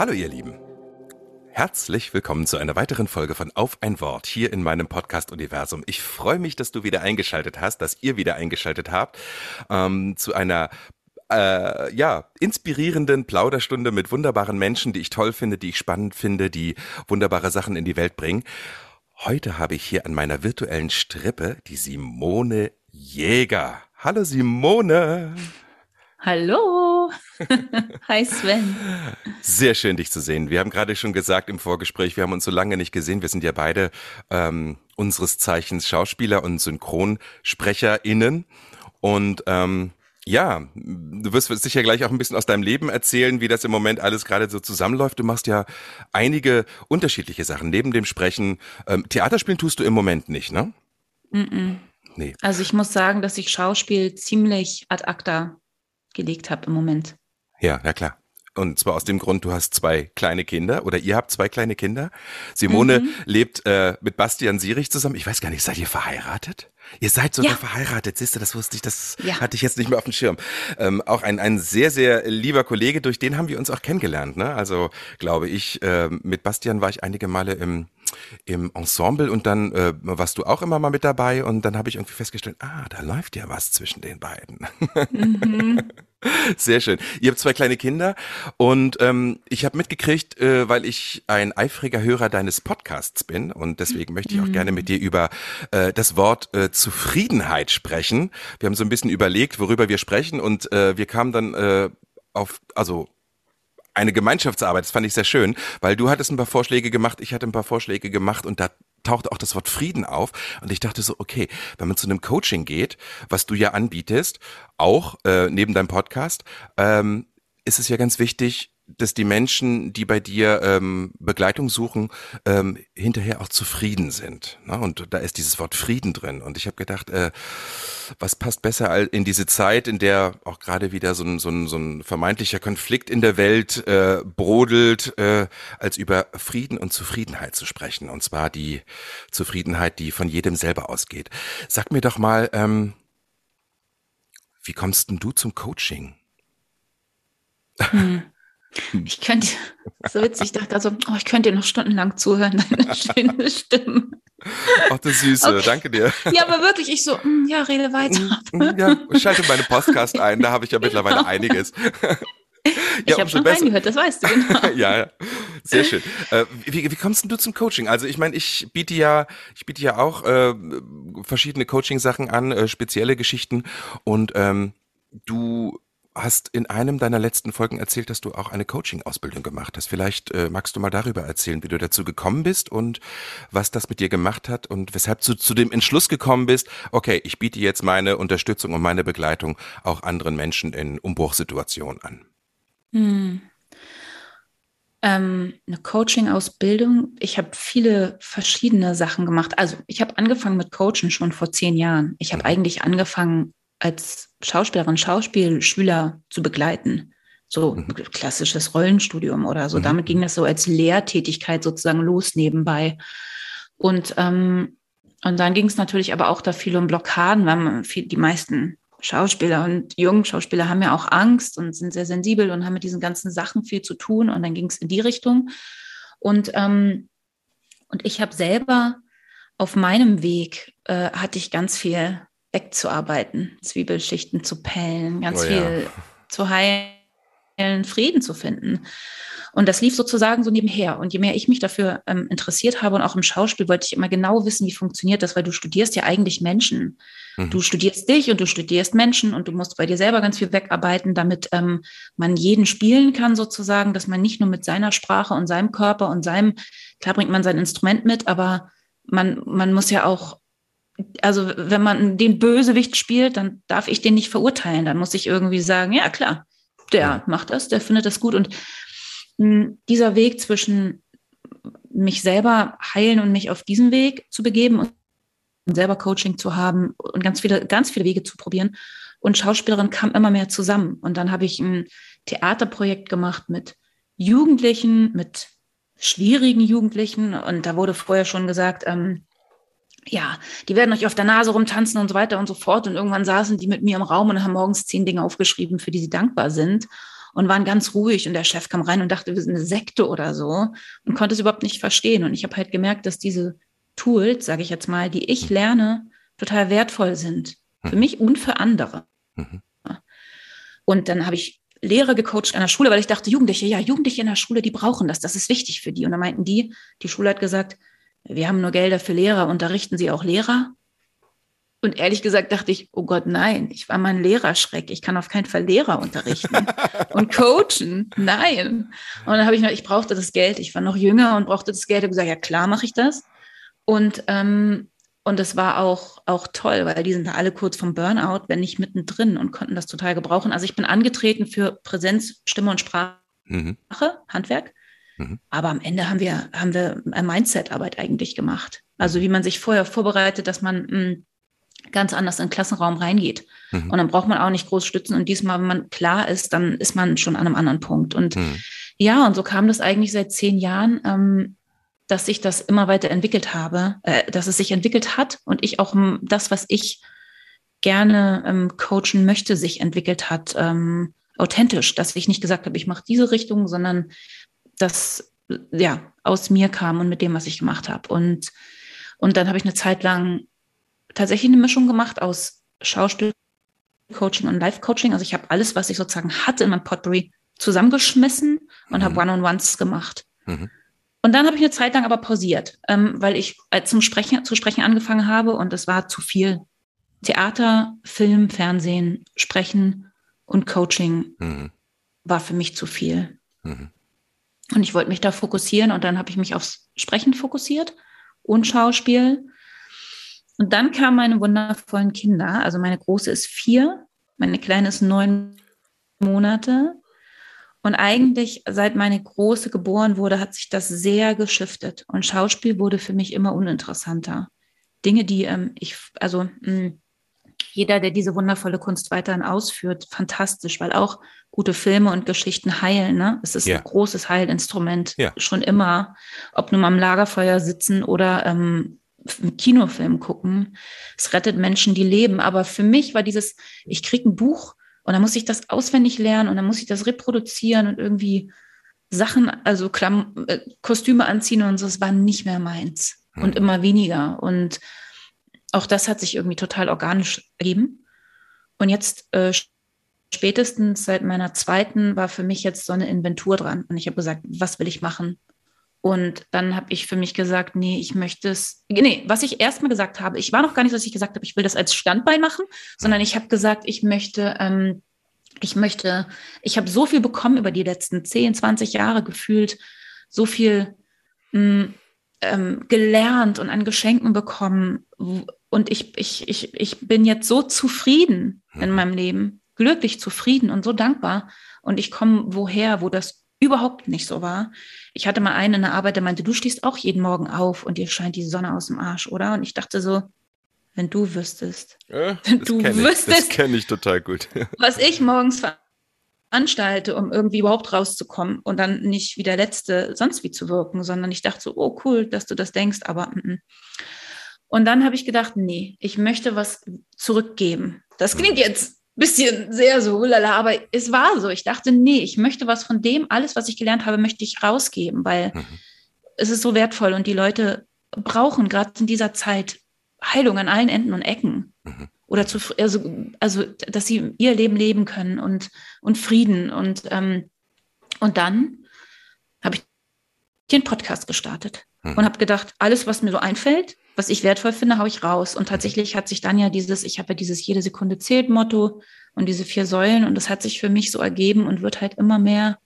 Hallo ihr Lieben. Herzlich willkommen zu einer weiteren Folge von Auf ein Wort hier in meinem Podcast-Universum. Ich freue mich, dass du wieder eingeschaltet hast, dass ihr wieder eingeschaltet habt ähm, zu einer äh, ja, inspirierenden Plauderstunde mit wunderbaren Menschen, die ich toll finde, die ich spannend finde, die wunderbare Sachen in die Welt bringen. Heute habe ich hier an meiner virtuellen Strippe die Simone Jäger. Hallo Simone. Hallo. Hi Sven. Sehr schön, dich zu sehen. Wir haben gerade schon gesagt im Vorgespräch, wir haben uns so lange nicht gesehen. Wir sind ja beide ähm, unseres Zeichens Schauspieler und SynchronsprecherInnen. Und ähm, ja, du wirst sicher gleich auch ein bisschen aus deinem Leben erzählen, wie das im Moment alles gerade so zusammenläuft. Du machst ja einige unterschiedliche Sachen. Neben dem Sprechen, ähm, Theaterspielen tust du im Moment nicht, ne? Mm -mm. Nee. Also ich muss sagen, dass ich Schauspiel ziemlich ad acta gelegt habe im Moment. Ja, ja klar. Und zwar aus dem Grund, du hast zwei kleine Kinder oder ihr habt zwei kleine Kinder. Simone Mhm. lebt äh, mit Bastian Sierich zusammen. Ich weiß gar nicht, seid ihr verheiratet? Ihr seid sogar Ja. verheiratet, siehst du, das wusste ich, das Ja. hatte ich jetzt nicht mehr auf dem Schirm. Ähm, auch ein, ein sehr, sehr lieber Kollege, durch den haben wir uns auch kennengelernt. Ne? Also glaube ich, äh, mit Bastian war ich einige Male im, im Ensemble und dann äh, warst du auch immer mal mit dabei und dann habe ich irgendwie festgestellt, ah, da läuft ja was zwischen den beiden. Mhm. Sehr schön. Ihr habt zwei kleine Kinder und ähm, ich habe mitgekriegt, äh, weil ich ein eifriger Hörer deines Podcasts bin und deswegen möchte ich auch gerne mit dir über äh, das Wort äh, Zufriedenheit sprechen. Wir haben so ein bisschen überlegt, worüber wir sprechen und äh, wir kamen dann äh, auf, also eine Gemeinschaftsarbeit, das fand ich sehr schön, weil du hattest ein paar Vorschläge gemacht, ich hatte ein paar Vorschläge gemacht und da tauchte auch das Wort Frieden auf. Und ich dachte so, okay, wenn man zu einem Coaching geht, was du ja anbietest, auch äh, neben deinem Podcast, ähm, ist es ja ganz wichtig, dass die Menschen, die bei dir ähm, Begleitung suchen, ähm, hinterher auch zufrieden sind. Ne? Und da ist dieses Wort Frieden drin. Und ich habe gedacht, äh, was passt besser in diese Zeit, in der auch gerade wieder so ein, so ein, so ein vermeintlicher Konflikt in der Welt äh, brodelt, äh, als über Frieden und Zufriedenheit zu sprechen. Und zwar die Zufriedenheit, die von jedem selber ausgeht. Sag mir doch mal, ähm, wie kommst denn du zum Coaching? Ich könnte, so witzig, ich dachte also, oh, ich könnte dir noch stundenlang zuhören, deine schöne Stimme. Ach, du Süße, Okay. danke dir. Ja, aber wirklich, ich so, mm, ja, rede weiter. Ja, schalte meine Podcast ein, da habe ich ja mittlerweile einiges. ich habe schon besser. reingehört, das weißt du, genau. ja, ja, sehr schön. Äh, wie, wie kommst denn du zum Coaching? Also ich meine, ich biete ja, ich biete ja auch äh, verschiedene Coaching-Sachen an, äh, spezielle Geschichten. Und ähm, du hast in einem deiner letzten Folgen erzählt, dass du auch eine Coaching-Ausbildung gemacht hast. Vielleicht äh, magst du mal darüber erzählen, wie du dazu gekommen bist und was das mit dir gemacht hat und weshalb du zu dem Entschluss gekommen bist, okay, ich biete jetzt meine Unterstützung und meine Begleitung auch anderen Menschen in Umbruchssituationen an. Hm. Ähm, eine Coaching-Ausbildung. Ich habe viele verschiedene Sachen gemacht. Also ich habe angefangen mit Coachen schon vor zehn Jahren. Ich habe Mhm. eigentlich angefangen, als Schauspielerin Schauspielschüler zu begleiten. So Mhm. klassisches Rollenstudium oder so. Mhm. Damit ging das so als Lehrtätigkeit sozusagen los nebenbei. Und, ähm, und dann ging es natürlich aber auch da viel um Blockaden, weil man viel, die meisten Schauspieler und jungen Schauspieler haben ja auch Angst und sind sehr sensibel und haben mit diesen ganzen Sachen viel zu tun. Und dann ging es in die Richtung. Und, ähm, und ich habe selber auf meinem Weg äh, hatte ich ganz viel wegzuarbeiten, Zwiebelschichten zu pellen, ganz Oh ja. viel zu heilen, Frieden zu finden. Und das lief sozusagen so nebenher. Und je mehr ich mich dafür ähm, interessiert habe und auch im Schauspiel, wollte ich immer genau wissen, wie funktioniert das, weil du studierst ja eigentlich Menschen. Mhm. Du studierst dich und du studierst Menschen und du musst bei dir selber ganz viel wegarbeiten, damit ähm, man jeden spielen kann sozusagen, dass man nicht nur mit seiner Sprache und seinem Körper und seinem, klar bringt man sein Instrument mit, aber man, man muss ja auch, also wenn man den Bösewicht spielt, dann darf ich den nicht verurteilen. Dann muss ich irgendwie sagen, ja klar, der macht das, der findet das gut und dieser Weg zwischen mich selber heilen und mich auf diesen Weg zu begeben und selber Coaching zu haben und ganz viele, ganz viele Wege zu probieren. Und Schauspielerin kam immer mehr zusammen. Und dann habe ich ein Theaterprojekt gemacht mit Jugendlichen, mit schwierigen Jugendlichen. Und da wurde vorher schon gesagt, ähm, ja, die werden euch auf der Nase rumtanzen und so weiter und so fort. Und irgendwann saßen die mit mir im Raum und haben morgens zehn Dinge aufgeschrieben, für die sie dankbar sind und waren ganz ruhig. Und der Chef kam rein und dachte, wir sind eine Sekte oder so und konnte es überhaupt nicht verstehen. Und ich habe halt gemerkt, dass diese Tools, sage ich jetzt mal, die ich lerne, total wertvoll sind. Für mhm. mich und für andere. Mhm. Und dann habe ich Lehrer gecoacht an der Schule, weil ich dachte, Jugendliche, ja, Jugendliche in der Schule, die brauchen das, das ist wichtig für die. Und dann meinten die, die Schule hat gesagt, wir haben nur Gelder für Lehrer, unterrichten Sie auch Lehrer? Und ehrlich gesagt dachte ich, oh Gott, nein, ich war mein Lehrerschreck. Ich kann auf keinen Fall Lehrer unterrichten und coachen. Nein. Und dann habe ich noch, ich brauchte das Geld. Ich war noch jünger und brauchte das Geld. Ich habe gesagt, ja klar mache ich das. Und ähm, und das war auch, auch toll, weil die sind da alle kurz vom Burnout, wenn nicht mittendrin und konnten das total gebrauchen. Also ich bin angetreten für Präsenz, Stimme und Sprache, mhm. Handwerk. Mhm. Aber am Ende haben wir, haben wir Mindset-Arbeit eigentlich gemacht. Also wie man sich vorher vorbereitet, dass man mh, hm, ganz anders in den Klassenraum reingeht. Mhm. Und dann braucht man auch nicht groß stützen. Und diesmal, wenn man klar ist, dann ist man schon an einem anderen Punkt. Und mhm. ja, und so kam das eigentlich seit zehn Jahren, ähm, dass sich das immer weiter entwickelt habe, äh, dass es sich entwickelt hat und ich auch hm, das, was ich gerne ähm, coachen möchte, sich entwickelt hat, ähm, authentisch, dass ich nicht gesagt habe, ich mache diese Richtung, sondern das ja aus mir kam und mit dem, was ich gemacht habe. Und, und dann habe ich eine Zeit lang tatsächlich eine Mischung gemacht aus Schauspielcoaching und Life-Coaching. Also ich habe alles, was ich sozusagen hatte in meinem Potpourri, zusammengeschmissen und mhm. habe One-on-Ones gemacht. Mhm. Und dann habe ich eine Zeit lang aber pausiert, ähm, weil ich äh, zum Sprechen, zu sprechen angefangen habe und es war zu viel. Theater, Film, Fernsehen, Sprechen und Coaching mhm. war für mich zu viel. Mhm. Und ich wollte mich da fokussieren und dann habe ich mich aufs Sprechen fokussiert und Schauspiel. Und dann kamen meine wundervollen Kinder. Also meine große ist vier, meine kleine ist neun Monate. Und eigentlich, seit meine Große geboren wurde, hat sich das sehr geschiftet. Und Schauspiel wurde für mich immer uninteressanter. Dinge, die ähm, ich, also mh, hm, jeder, der diese wundervolle Kunst weiterhin ausführt, fantastisch, weil auch gute Filme und Geschichten heilen. Ne? Es ist ja. ein großes Heilinstrument, ja. schon immer. Ob nun mal am Lagerfeuer sitzen oder ähm, einen Kinofilm gucken. Es rettet Menschen, die leben. Aber für mich war dieses, ich kriege ein Buch und dann muss ich das auswendig lernen und dann muss ich das reproduzieren und irgendwie Sachen, also Klamm äh, Kostüme anziehen und so, das war nicht mehr meins hm. und immer weniger. Und auch das hat sich irgendwie total organisch ergeben. Und jetzt äh, spätestens seit meiner zweiten war für mich jetzt so eine Inventur dran. Und ich habe gesagt, was will ich machen? Und dann habe ich für mich gesagt, nee, ich möchte es. Nee, was ich erstmal gesagt habe, ich war noch gar nicht, dass ich gesagt habe, ich will das als Standbein machen, sondern ich habe gesagt, ich möchte, ähm, ich möchte, ich habe so viel bekommen über die letzten 10, 20 Jahre gefühlt, so viel mh, mm, ähm, gelernt und an Geschenken bekommen. Und ich, ich, ich, ich bin jetzt so zufrieden in mhm. meinem Leben, glücklich zufrieden und so dankbar. Und ich komme woher, wo das überhaupt nicht so war. Ich hatte mal einen in der Arbeit, der meinte, du stehst auch jeden Morgen auf und dir scheint die Sonne aus dem Arsch, oder? Und ich dachte so, wenn du wüsstest, ja, wenn du wüsstest, ich, das kenne ich total gut. was ich morgens veranstalte, um irgendwie überhaupt rauszukommen und dann nicht wie der Letzte sonst wie zu wirken, sondern ich dachte so, oh cool, dass du das denkst, aber mm, mm. und dann habe ich gedacht, nee, ich möchte was zurückgeben. Das klingt mhm. jetzt bisschen sehr so, lala, aber es war so. Ich dachte, nee, ich möchte was von dem, alles, was ich gelernt habe, möchte ich rausgeben, weil mhm. es ist so wertvoll und die Leute brauchen gerade in dieser Zeit Heilung an allen Enden und Ecken. Mhm. Oder zu, also, also, dass sie ihr Leben leben können und, und Frieden. Und, ähm, und dann habe ich den Podcast gestartet mhm. und habe gedacht, alles, was mir so einfällt, was ich wertvoll finde, haue ich raus. Und tatsächlich hat sich dann ja dieses, ich habe ja dieses jede Sekunde zählt Motto und diese vier Säulen und das hat sich für mich so ergeben und wird halt immer mehr,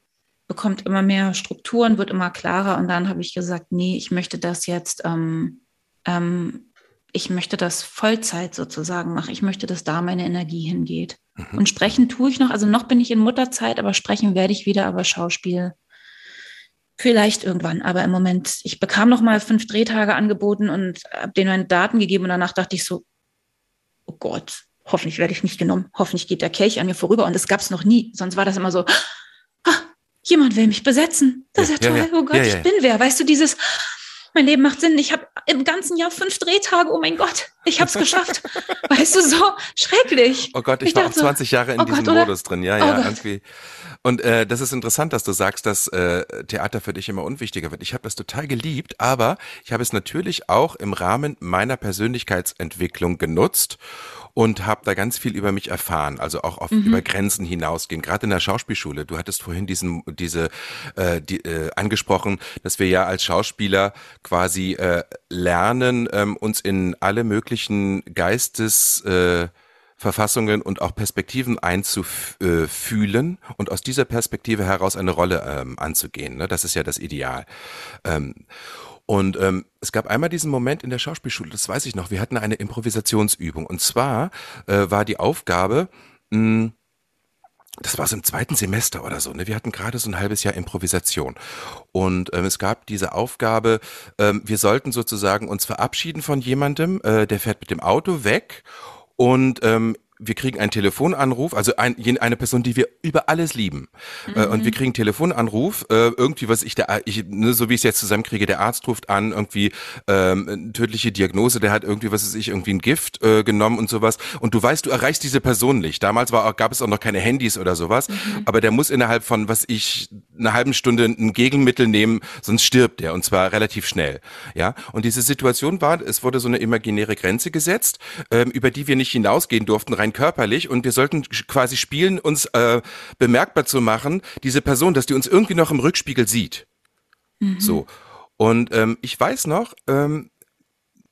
bekommt immer mehr Strukturen, wird immer klarer. Und dann habe ich gesagt, nee, ich möchte das jetzt, ähm, ähm, ich möchte das Vollzeit sozusagen machen. Ich möchte, dass da meine Energie hingeht. Mhm. Und sprechen tue ich noch, also noch bin ich in Mutterzeit, aber sprechen werde ich wieder, aber Schauspiel Vielleicht irgendwann, aber im Moment, ich bekam noch mal fünf Drehtage angeboten und habe denen meine Daten gegeben und danach dachte ich so, oh Gott, hoffentlich werde ich nicht genommen, hoffentlich geht der Kelch an mir vorüber und das gab es noch nie. Sonst war das immer so, ah, jemand will mich besetzen, das ist ja, ja toll, ja, oh Gott, ich bin wer. Weißt du, dieses, mein Leben macht Sinn. Ich habe im ganzen Jahr fünf Drehtage. Oh mein Gott, ich habe es geschafft. weißt du, so schrecklich. Oh Gott, ich, ich war auch 20 Jahre in oh diesem Gott, Modus drin. Ja, oh ja, irgendwie. Und äh, das ist interessant, dass du sagst, dass äh, Theater für dich immer unwichtiger wird. Ich habe das total geliebt, aber ich habe es natürlich auch im Rahmen meiner Persönlichkeitsentwicklung genutzt und habe da ganz viel über mich erfahren, also auch auf mhm. über Grenzen hinausgehen. Gerade in der Schauspielschule. Du hattest vorhin diesen diese äh, die, äh, angesprochen, dass wir ja als Schauspieler quasi äh, lernen, ähm, uns in alle möglichen Geistes äh, Verfassungen und auch Perspektiven einzufühlen und aus dieser Perspektive heraus eine Rolle ähm, anzugehen. Ne? Das ist ja das Ideal. Ähm, und ähm, es gab einmal diesen Moment in der Schauspielschule, das weiß ich noch, wir hatten eine Improvisationsübung. Und zwar äh, war die Aufgabe, mh, hm, das war so im zweiten Semester oder so. Ne? Wir hatten gerade so ein halbes Jahr Improvisation. Und ähm, es gab diese Aufgabe, ähm, wir sollten sozusagen uns verabschieden von jemandem, äh, der fährt mit dem Auto weg und ähm, wir kriegen einen Telefonanruf, also ein, eine Person, die wir über alles lieben. Mhm. Äh, und wir mhm. kriegen einen Telefonanruf, äh, irgendwie, was ich da, ich, ne, so wie ich es jetzt zusammenkriege, der Arzt ruft an, irgendwie ähm, tödliche Diagnose, der hat irgendwie, was weiß ich, irgendwie ein Gift äh, genommen und sowas. Und du weißt, du erreichst diese Person nicht. Damals war auch, gab es auch noch keine Handys oder sowas, mhm. aber der muss innerhalb von, was ich, einer halben Stunde ein Gegenmittel nehmen, sonst stirbt der und zwar relativ schnell. Ja. Und diese Situation war, es wurde so eine imaginäre Grenze gesetzt, ähm, über die wir nicht hinausgehen durften, rein körperlich und wir sollten quasi spielen, uns äh, bemerkbar zu machen, diese Person, dass die uns irgendwie noch im Rückspiegel sieht. Mhm. So. Und ähm, ich weiß noch, ähm,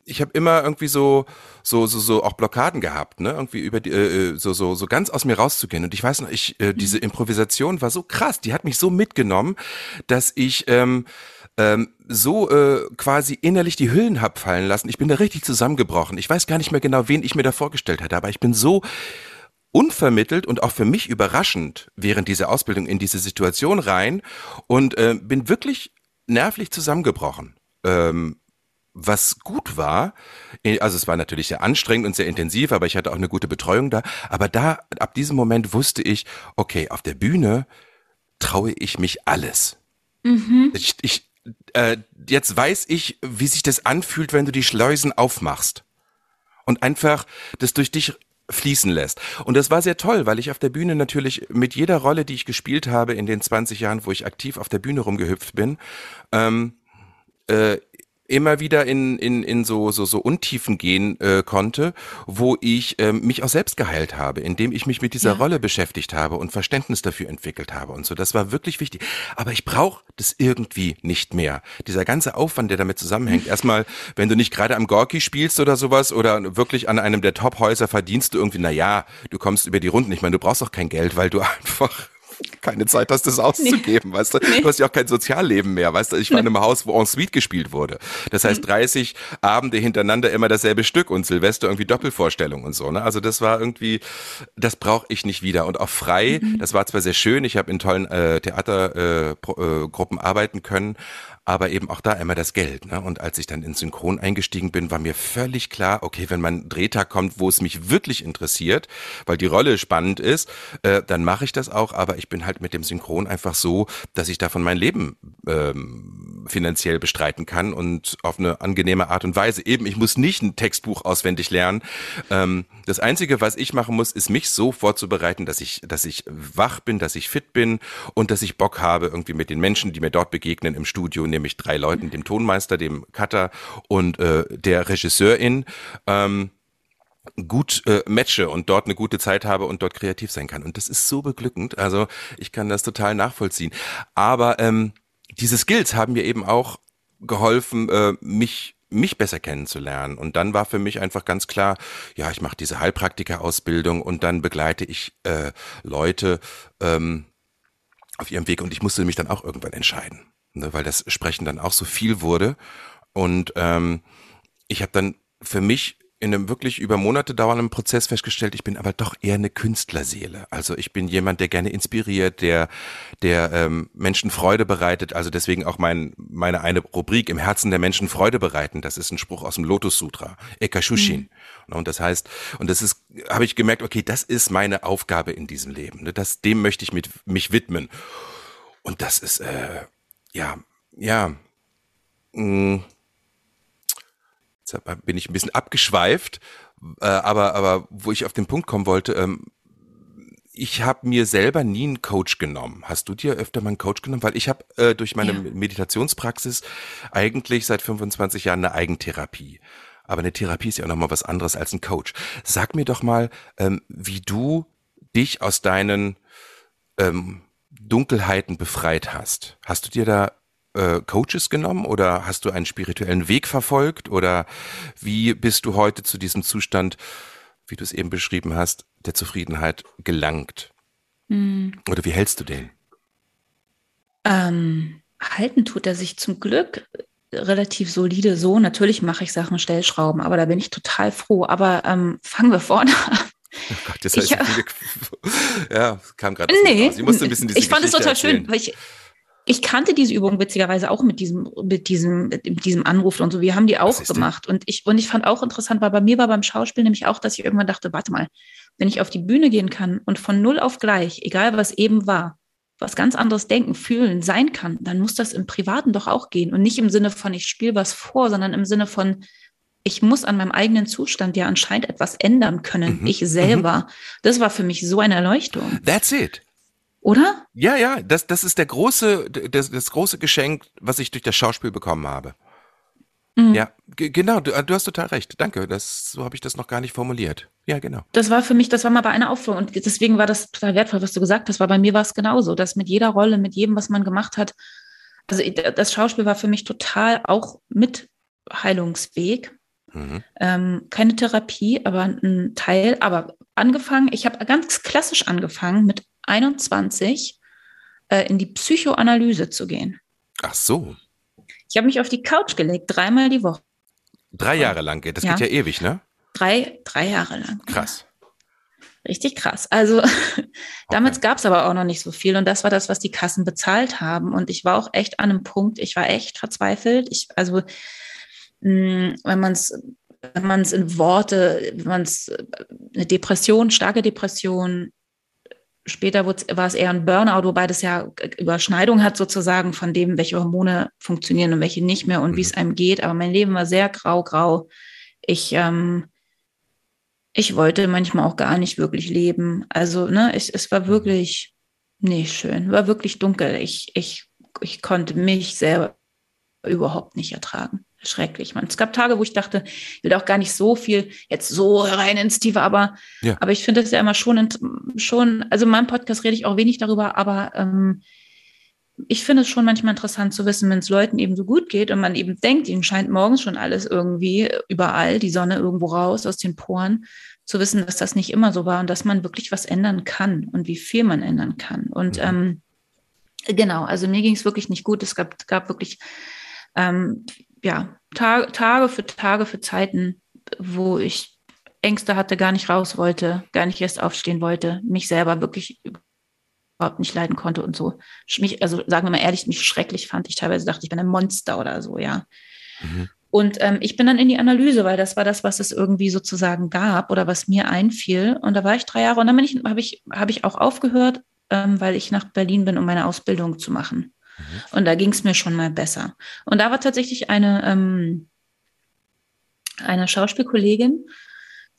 ich habe immer irgendwie so so so so auch Blockaden gehabt, ne, irgendwie über die äh, äh so so so ganz aus mir rauszugehen und ich weiß noch, ich äh, diese mhm. Improvisation war so krass, die hat mich so mitgenommen, dass ich ähm, ähm, so äh, quasi innerlich die Hüllen hab fallen lassen. Ich bin da richtig zusammengebrochen. Ich weiß gar nicht mehr genau, wen ich mir da vorgestellt hatte, aber ich bin so unvermittelt und auch für mich überraschend während dieser Ausbildung in diese Situation rein und äh, bin wirklich nervlich zusammengebrochen. Ähm, was gut war, äh, also es war natürlich sehr anstrengend und sehr intensiv, aber ich hatte auch eine gute Betreuung da. Aber da, ab diesem Moment wusste ich, okay, auf der Bühne traue ich mich alles. Mhm. Ich, ich, äh, jetzt weiß ich, wie sich das anfühlt, wenn du die Schleusen aufmachst und einfach das durch dich fließen lässt. Und das war sehr toll, weil ich auf der Bühne natürlich mit jeder Rolle, die ich gespielt habe in den 20 Jahren, wo ich aktiv auf der Bühne rumgehüpft bin, ähm, äh, immer wieder in, in, in so, so, so Untiefen gehen äh, konnte, wo ich ähm, mich auch selbst geheilt habe, indem ich mich mit dieser ja. Rolle beschäftigt habe und Verständnis dafür entwickelt habe und so. Das war wirklich wichtig. Aber ich brauche das irgendwie nicht mehr. Dieser ganze Aufwand, der damit zusammenhängt. Erstmal, wenn du nicht gerade am Gorki spielst oder sowas oder wirklich an einem der Top-Häuser verdienst du irgendwie, na ja, du kommst über die Runden. Ich meine, du brauchst auch kein Geld, weil du einfach keine Zeit hast, das auszugeben, nee. weißt du? Nee. Du hast ja auch kein Sozialleben mehr, weißt du? Ich war in einem Haus, wo en suite gespielt wurde. Das heißt, 30 mhm. Abende hintereinander immer dasselbe Stück und Silvester irgendwie Doppelvorstellung und so, ne? Also das war irgendwie, das brauche ich nicht wieder. Und auch frei, mhm. das war zwar sehr schön, ich habe in tollen äh, Theatergruppen äh, äh, arbeiten können, aber eben auch da immer das Geld. Ne? Und als ich dann in Synchron eingestiegen bin, war mir völlig klar, okay, wenn mein Drehtag kommt, wo es mich wirklich interessiert, weil die Rolle spannend ist, äh, dann mache ich das auch, aber ich bin halt mit dem Synchron einfach so, dass ich davon mein Leben ähm, finanziell bestreiten kann und auf eine angenehme Art und Weise. Eben, ich muss nicht ein Textbuch auswendig lernen. Ähm, das Einzige, was ich machen muss, ist mich so vorzubereiten, dass ich, dass ich wach bin, dass ich fit bin und dass ich Bock habe, irgendwie mit den Menschen, die mir dort begegnen im Studio, nämlich drei Leuten, dem Tonmeister, dem Cutter und äh, der Regisseurin, ähm, gut äh, matche und dort eine gute Zeit habe und dort kreativ sein kann. Und das ist so beglückend. Also ich kann das total nachvollziehen. Aber ähm, diese Skills haben mir eben auch geholfen, äh, mich mich besser kennenzulernen. Und dann war für mich einfach ganz klar, ja, ich mache diese Heilpraktiker-Ausbildung und dann begleite ich äh, Leute ähm, auf ihrem Weg und ich musste mich dann auch irgendwann entscheiden ne, weil das Sprechen dann auch so viel wurde. Und ähm, ich habe dann für mich in einem wirklich über Monate dauernden Prozess festgestellt, ich bin aber doch eher eine Künstlerseele. Also ich bin jemand, der gerne inspiriert, der, der ähm, Menschen Freude bereitet. Also deswegen auch mein, meine eine Rubrik im Herzen der Menschen Freude bereiten. Das ist ein Spruch aus dem Lotus Sutra, Ekashushin. Mhm. Und das heißt, und das ist, habe ich gemerkt, okay, das ist meine Aufgabe in diesem Leben. Ne? Das, dem möchte ich mit, mich widmen. Und das ist, äh, ja, ja, mh, bin ich ein bisschen abgeschweift, äh, aber, aber wo ich auf den Punkt kommen wollte, ähm, ich habe mir selber nie einen Coach genommen. Hast du dir öfter mal einen Coach genommen? Weil ich habe äh, durch meine ja. Meditationspraxis eigentlich seit 25 Jahren eine Eigentherapie. Aber eine Therapie ist ja auch nochmal was anderes als ein Coach. Sag mir doch mal, ähm, wie du dich aus deinen ähm, Dunkelheiten befreit hast. Hast du dir da äh, Coaches genommen oder hast du einen spirituellen Weg verfolgt oder wie bist du heute zu diesem Zustand, wie du es eben beschrieben hast, der Zufriedenheit gelangt? Mhm. Oder wie hältst du den? Ähm, halten tut er sich zum Glück relativ solide so. Natürlich mache ich Sachen Stellschrauben, aber da bin ich total froh. Aber ähm, fangen wir vorne an. Oh Gott, das heißt, ich, viele, ja, kam gerade. Nee, ich musste ein bisschen diese ich fand es total erzählen. schön, weil ich, ich kannte diese Übung witzigerweise auch mit diesem, mit diesem, mit diesem Anruf und so. Wir haben die auch gemacht. Und ich, und ich fand auch interessant, weil bei mir war beim Schauspiel nämlich auch, dass ich irgendwann dachte, warte mal, wenn ich auf die Bühne gehen kann und von null auf gleich, egal was eben war, was ganz anderes denken, fühlen, sein kann, dann muss das im Privaten doch auch gehen. Und nicht im Sinne von, ich spiele was vor, sondern im Sinne von, ich muss an meinem eigenen Zustand ja anscheinend etwas ändern können. Mhm. Ich selber. Mhm. Das war für mich so eine Erleuchtung. That's it. Oder? Ja, ja, das, das ist der große, das, das große Geschenk, was ich durch das Schauspiel bekommen habe. Mhm. Ja, genau, du, du, hast total recht. Danke, das, so habe ich das noch gar nicht formuliert. Ja, genau. Das war für mich, das war mal bei einer Aufführung und deswegen war das total wertvoll, was du gesagt hast, weil bei mir war es genauso, dass mit jeder Rolle, mit jedem, was man gemacht hat, also das Schauspiel war für mich total auch mit Heilungsweg. Mhm. Ähm, keine Therapie, aber ein Teil. Aber angefangen, ich habe ganz klassisch angefangen mit 21 äh, in die Psychoanalyse zu gehen. Ach so. Ich habe mich auf die Couch gelegt, dreimal die Woche. Drei Jahre lang geht, das ja. geht ja ewig, ne? Drei, drei Jahre lang. Krass. Richtig krass. Also damals okay. gab es aber auch noch nicht so viel und das war das, was die Kassen bezahlt haben. Und ich war auch echt an einem Punkt, ich war echt verzweifelt. Ich, also mh, mm, wenn man es wenn man es in Worte, wenn man es eine Depression, starke Depression, Später war es eher ein Burnout, wobei das ja Überschneidung hat sozusagen von dem, welche Hormone funktionieren und welche nicht mehr und mhm. wie es einem geht. Aber mein Leben war sehr grau, grau. Ich, ähm, ich wollte manchmal auch gar nicht wirklich leben. Also, ne, ich, es war mhm. wirklich nicht schön, war wirklich dunkel. Ich, ich, ich konnte mich selber überhaupt nicht ertragen schrecklich. Man, es gab Tage, wo ich dachte, ich will auch gar nicht so viel jetzt so rein ins Tiefe, aber, ja. aber ich finde es ja immer schon, schon, also in meinem Podcast rede ich auch wenig darüber, aber ähm, ich finde es schon manchmal interessant zu wissen, wenn es Leuten eben so gut geht und man eben denkt, ihnen scheint morgens schon alles irgendwie überall, die Sonne irgendwo raus aus den Poren, zu wissen, dass das nicht immer so war und dass man wirklich was ändern kann und wie viel man ändern kann. Und mhm. ähm, genau, also mir ging es wirklich nicht gut. Es gab, gab wirklich ähm, ja, Tage, Tage für Tage für Zeiten, wo ich Ängste hatte, gar nicht raus wollte, gar nicht erst aufstehen wollte, mich selber wirklich überhaupt nicht leiden konnte und so. Mich, also sagen wir mal ehrlich, mich schrecklich fand. Ich teilweise dachte, ich bin ein Monster oder so, ja. Mhm. Und ähm, ich bin dann in die Analyse, weil das war das, was es irgendwie sozusagen gab oder was mir einfiel. Und da war ich drei Jahre und dann habe ich, hab ich auch aufgehört, ähm, weil ich nach Berlin bin, um meine Ausbildung zu machen. Mhm. Und da ging es mir schon mal besser. Und da war tatsächlich eine, ähm, eine Schauspielkollegin,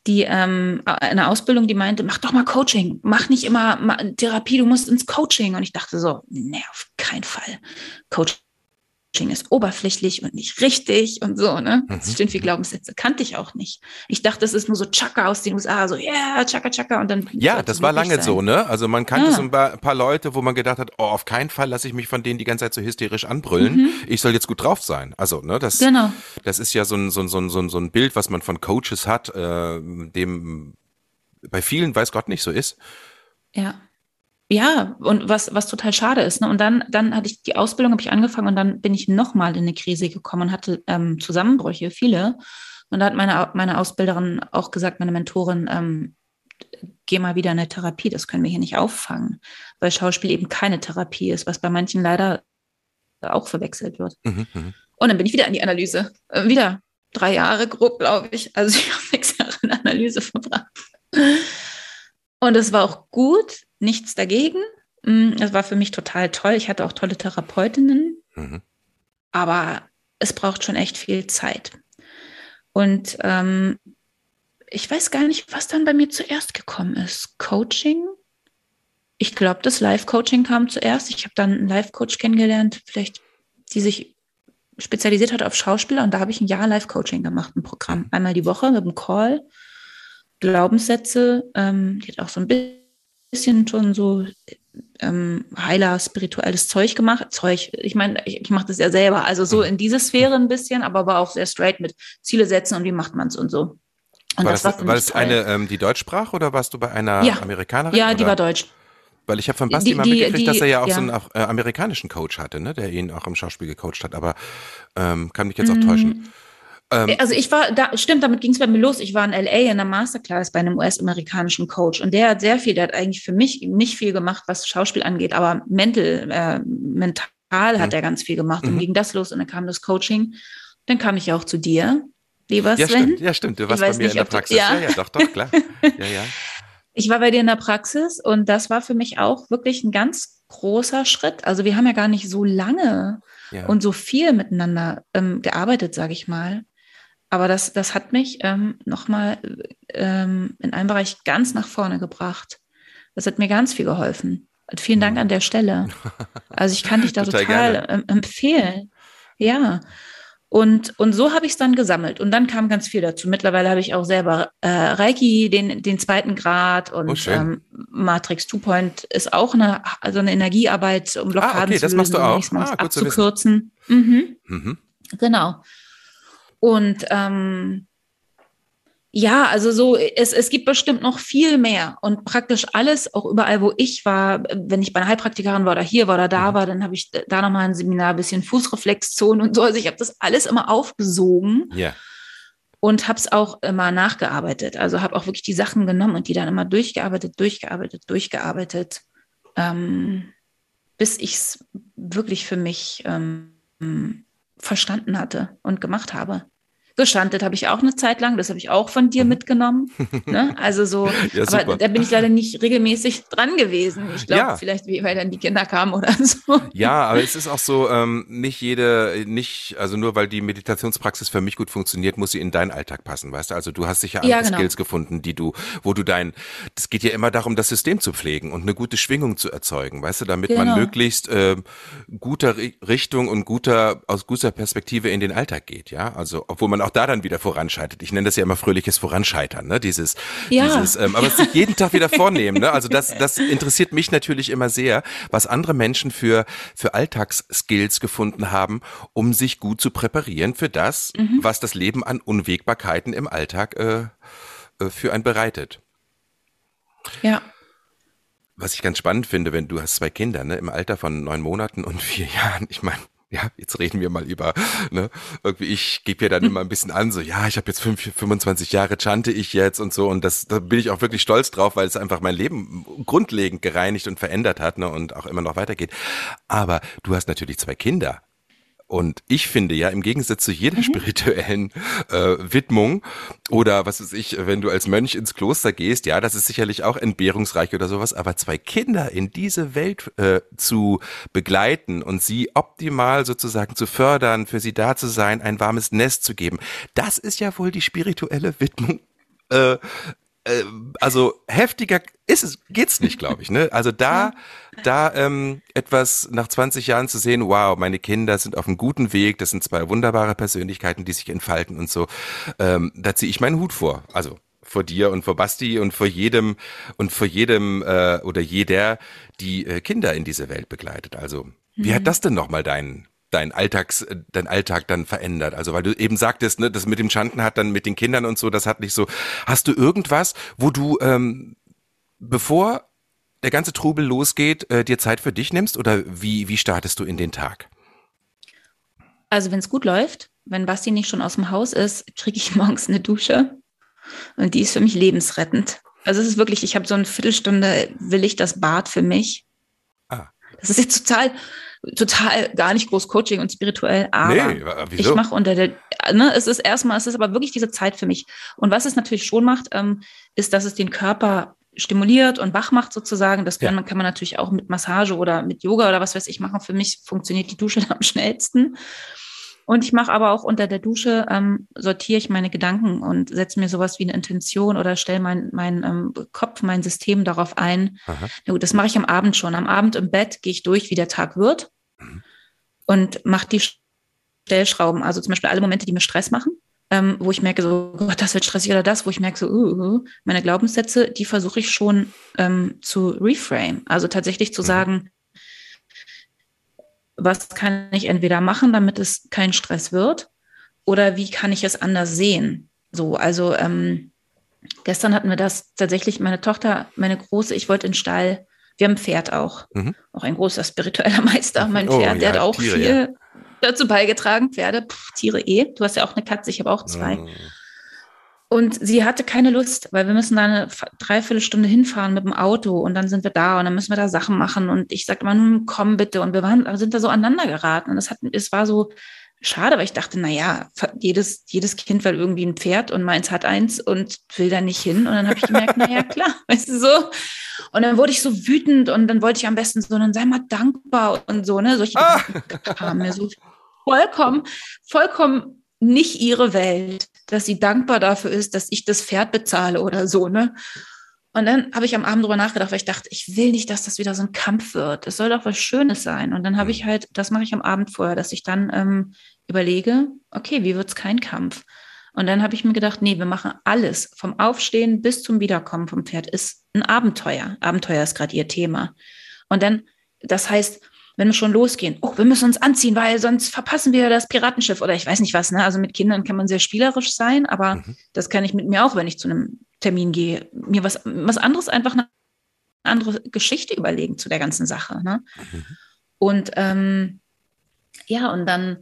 die ähm, eine Ausbildung, die meinte, mach doch mal Coaching, mach nicht immer Therapie, du musst ins Coaching. Und ich dachte so, nee, auf keinen Fall. Coaching ist oberflächlich und nicht richtig und so, ne? Das mhm. stehen viele Glaubenssätze. Kannte ich auch nicht. Ich dachte, es ist nur so Chaka aus den USA, so, ja, yeah, Chaka, Chaka und dann. Ja, das war lange sein. so, ne? Also man kannte ja. so ein paar, paar, Leute, wo man gedacht hat, oh, auf keinen Fall lasse ich mich von denen die ganze Zeit so hysterisch anbrüllen. Mhm. Ich soll jetzt gut drauf sein. Also, ne, das, genau. das ist ja so ein, so ein, so ein, so ein Bild, was man von Coaches hat, äh, dem bei vielen weiß Gott nicht so ist. Ja. Ja, und was, was total schade ist. Ne? Und dann, dann hatte ich die Ausbildung, habe ich angefangen und dann bin ich nochmal in eine Krise gekommen und hatte ähm, Zusammenbrüche, viele. Und da hat meine, meine Ausbilderin auch gesagt, meine Mentorin, ähm, geh mal wieder in eine Therapie, das können wir hier nicht auffangen, weil Schauspiel eben keine Therapie ist, was bei manchen leider auch verwechselt wird. Mhm, mh. Und dann bin ich wieder in die Analyse. Äh, wieder drei Jahre grob, glaube ich. Also ich habe sechs Jahre in Analyse verbracht. Und es war auch gut, nichts dagegen. Mm, es war für mich total toll. Ich hatte auch tolle Therapeutinnen. Mhm. Aber es braucht schon echt viel Zeit. Und ähm, ich weiß gar nicht, was dann bei mir zuerst gekommen ist. Coaching? Ich glaube, das Live-Coaching kam zuerst. Ich habe dann einen Live-Coach kennengelernt, vielleicht, die sich spezialisiert hat auf Schauspieler. Und da habe ich ein Jahr Live-Coaching gemacht, ein Programm. Einmal die Woche mit einem Call, Glaubenssätze. Ähm, die hat auch so ein bisschen schon so ähm, heiler, spirituelles Zeug gemacht. Zeug, ich meine, ich, ich mache das ja selber. Also so in diese Sphäre ein bisschen, aber aber auch sehr straight mit Ziele setzen und wie macht man es und so. Und war das, das war, war das eine, ähm, die Deutsch sprach oder warst du bei einer ja. Amerikanerin? Ja, die oder? war Deutsch. Weil ich habe von Basti die, mal mitgekriegt, die, dass er ja auch ja. so einen äh, amerikanischen Coach hatte, ne, der ihn auch im Schauspiel gecoacht hat, aber ähm, kann mich jetzt auch mm. täuschen. Ähm, also ich war, da, stimmt, damit ging es bei mir los. Ich war in LA in einer Masterclass bei einem US-amerikanischen Coach und der hat sehr viel, der hat eigentlich für mich nicht viel gemacht, was Schauspiel angeht, aber mental, äh, mental hat mhm. er ganz viel gemacht. Und mhm. ging das los und dann kam das Coaching. Dann kam ich auch zu dir lieber Sven. Ja, stimmt, ja, stimmt. Du warst bei mir nicht, in der Praxis. Du, ja. ja, ja, doch, doch, klar. ja, ja. Ich war bei dir in der Praxis und das war für mich auch wirklich ein ganz großer Schritt. Also wir haben ja gar nicht so lange ja. und so viel miteinander ähm, gearbeitet, sage ich mal. Aber das, das hat mich ähm, nochmal ähm, in einem Bereich ganz nach vorne gebracht. Das hat mir ganz viel geholfen. Vielen Dank mhm. an der Stelle. Also ich kann dich da total, total empfehlen. Ja. Und, und so habe ich es dann gesammelt. Und dann kam ganz viel dazu. Mittlerweile habe ich auch selber äh, Reiki, den, den zweiten Grad und oh, ähm, Matrix 2 Point ist auch eine, also eine Energiearbeit, um Blockaden ah, okay, zu lösen, das machst du auch. Um ah, abzukürzen. Mhm. Mhm. Genau. Und ähm, ja, also so, es, es gibt bestimmt noch viel mehr und praktisch alles, auch überall, wo ich war, wenn ich bei einer Heilpraktikerin war oder hier war oder da mhm. war, dann habe ich da nochmal ein Seminar, ein bisschen Fußreflexzone und so. Also ich habe das alles immer aufgesogen. Ja. Und habe es auch immer nachgearbeitet. Also habe auch wirklich die Sachen genommen und die dann immer durchgearbeitet, durchgearbeitet, durchgearbeitet, ähm, bis ich es wirklich für mich ähm, verstanden hatte und gemacht habe. Geschantet habe ich auch eine Zeit lang, das habe ich auch von dir mhm. mitgenommen. Ne? Also so, ja, aber da bin ich leider nicht regelmäßig dran gewesen. Ich glaube, ja. vielleicht weil dann die Kinder kamen oder so. Ja, aber es ist auch so, ähm, nicht jede, nicht, also nur weil die Meditationspraxis für mich gut funktioniert, muss sie in deinen Alltag passen, weißt du? Also du hast sicher andere ja, genau. Skills gefunden, die du, wo du dein, das geht ja immer darum, das System zu pflegen und eine gute Schwingung zu erzeugen, weißt du, damit genau. man möglichst äh, guter Richtung und guter, aus guter Perspektive in den Alltag geht, ja? Also, obwohl man auch da dann wieder voranschreitet. Ich nenne das ja immer fröhliches Voranscheitern, ne? Dieses, ja. dieses, ähm, aber es sich jeden Tag wieder vornehmen, ne? Also das, das interessiert mich natürlich immer sehr, was andere Menschen für, für Alltagsskills gefunden haben, um sich gut zu präparieren für das, mhm. was das Leben an Unwägbarkeiten im Alltag äh, äh, für einen bereitet. Ja. Was ich ganz spannend finde, wenn du hast zwei Kinder, ne, im Alter von neun Monaten und vier Jahren. Ich meine, ja, jetzt reden wir mal über, ne, irgendwie ich gebe ja dann immer ein bisschen an, so, ja, ich habe jetzt fünf, 25 Jahre chante ich jetzt und so und das, da bin ich auch wirklich stolz drauf, weil es einfach mein Leben grundlegend gereinigt und verändert hat, ne, und auch immer noch weitergeht. Aber du hast natürlich zwei Kinder und ich finde ja, im Gegensatz zu jeder mhm. spirituellen äh, Widmung oder was weiß ich, wenn du als Mönch ins Kloster gehst, ja, das ist sicherlich auch entbehrungsreich oder sowas, aber zwei Kinder in diese Welt äh, zu begleiten und sie optimal sozusagen zu fördern, für sie da zu sein, ein warmes Nest zu geben, das ist ja wohl die spirituelle Widmung äh, äh, also heftiger ist es, geht's nicht, glaube ich. Ne? Also da, da ähm, etwas nach 20 Jahren zu sehen, wow, meine Kinder sind auf einem guten Weg, das sind zwei wunderbare Persönlichkeiten, die sich entfalten und so, ähm, da ziehe ich meinen Hut vor. Also vor dir und vor Basti und vor jedem und vor jedem äh, oder jeder, die äh, Kinder in diese Welt begleitet. Also, wie mhm. hat das denn nochmal deinen dein Alltags, dein Alltag dann verändert? Also weil du eben sagtest, ne, das mit dem Schanden hat dann mit den Kindern und so, das hat nicht so. Hast du irgendwas, wo du ähm, bevor der ganze Trubel losgeht, äh, dir Zeit für dich nimmst oder wie wie startest du in den Tag? Also wenn es gut läuft, wenn Basti nicht schon aus dem Haus ist, kriege ich morgens eine Dusche. Und die ist für mich lebensrettend. Also es ist wirklich, ich habe so eine Viertelstunde, will ich das Bad für mich. Ah. Das ist jetzt total, total gar nicht groß Coaching und spirituell, aber nee, wieso? ich mache unter der, ne, es ist erstmal, es ist aber wirklich diese Zeit für mich. Und was es natürlich schon macht, ähm, ist, dass es den Körper stimuliert und wach macht sozusagen. Das kann, ja. kann man natürlich auch mit Massage oder mit Yoga oder was weiß ich machen. Für mich funktioniert die Dusche am schnellsten. Und ich mache aber auch unter der Dusche, ähm, sortiere ich meine Gedanken und setze mir sowas wie eine Intention oder stelle mein, mein ähm, Kopf, mein System darauf ein. Aha. Na gut, das mache ich am Abend schon. Am Abend im Bett gehe ich durch, wie der Tag wird mhm. und mache die Stellschrauben, also zum Beispiel alle Momente, die mir Stress machen, ähm, wo ich merke, so, Gott, das wird stressig oder das, wo ich merke, so, uh, uh, meine Glaubenssätze, die versuche ich schon ähm, zu reframe. Also tatsächlich zu mhm. sagen, was kann ich entweder machen, damit es kein Stress wird, oder wie kann ich es anders sehen? So, also ähm, gestern hatten wir das tatsächlich, meine Tochter, meine Große, ich wollte in den Stall, wir haben ein Pferd auch, mhm. auch ein großer spiritueller Meister, mein oh, Pferd, ja, der hat auch Tiere, viel ja. dazu beigetragen, Pferde, pff, Tiere eh, du hast ja auch eine Katze, ich habe auch zwei. Mhm. Und sie hatte keine Lust, weil wir müssen da eine Dreiviertelstunde hinfahren mit dem Auto und dann sind wir da und dann müssen wir da Sachen machen. Und ich sagte immer, nun komm bitte. Und wir waren, sind da so aneinander geraten. Und es hat, es war so schade, weil ich dachte, na ja, jedes, jedes Kind will irgendwie ein Pferd und meins hat eins und will da nicht hin. Und dann habe ich gemerkt, na ja, klar, weißt du so. Und dann wurde ich so wütend und dann wollte ich am besten so, dann sei mal dankbar und so, ne, solche ah. kamen mir so vollkommen, vollkommen nicht ihre Welt dass sie dankbar dafür ist, dass ich das Pferd bezahle oder so, ne? Und dann habe ich am Abend drüber nachgedacht, weil ich dachte, ich will nicht, dass das wieder so ein Kampf wird. Es soll doch was Schönes sein. Und dann habe ich halt, das mache ich am Abend vorher, dass ich dann ähm, überlege, okay, wie wird es kein Kampf? Und dann habe ich mir gedacht, nee, wir machen alles vom Aufstehen bis zum Wiederkommen vom Pferd ist ein Abenteuer. Abenteuer ist gerade ihr Thema. Und dann, das heißt, wenn wir schon losgehen, oh, wir müssen uns anziehen, weil sonst verpassen wir das Piratenschiff oder ich weiß nicht was. Ne? Also mit Kindern kann man sehr spielerisch sein, aber mhm. das kann ich mit mir auch, wenn ich zu einem Termin gehe, mir was, was anderes einfach eine andere Geschichte überlegen zu der ganzen Sache. Ne? Mhm. Und ähm, ja, und dann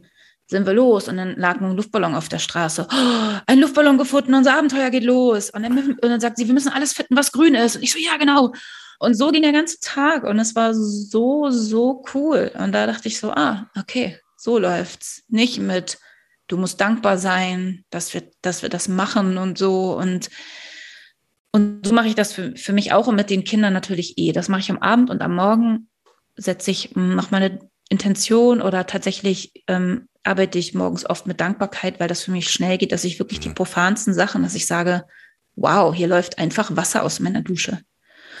sind wir los und dann lag ein Luftballon auf der Straße. Oh, ein Luftballon gefunden, unser Abenteuer geht los. Und dann, und dann sagt sie, wir müssen alles finden, was grün ist. Und ich so, ja, genau. Und so ging der ganze Tag und es war so, so cool. Und da dachte ich so, ah, okay, so läuft's. Nicht mit, du musst dankbar sein, dass wir, dass wir das machen und so. Und, und so mache ich das für, für mich auch und mit den Kindern natürlich eh. Das mache ich am Abend und am Morgen setze ich, mache meine Intention oder tatsächlich ähm, arbeite ich morgens oft mit Dankbarkeit, weil das für mich schnell geht, dass ich wirklich die mhm. profansten Sachen, dass ich sage, wow, hier läuft einfach Wasser aus meiner Dusche.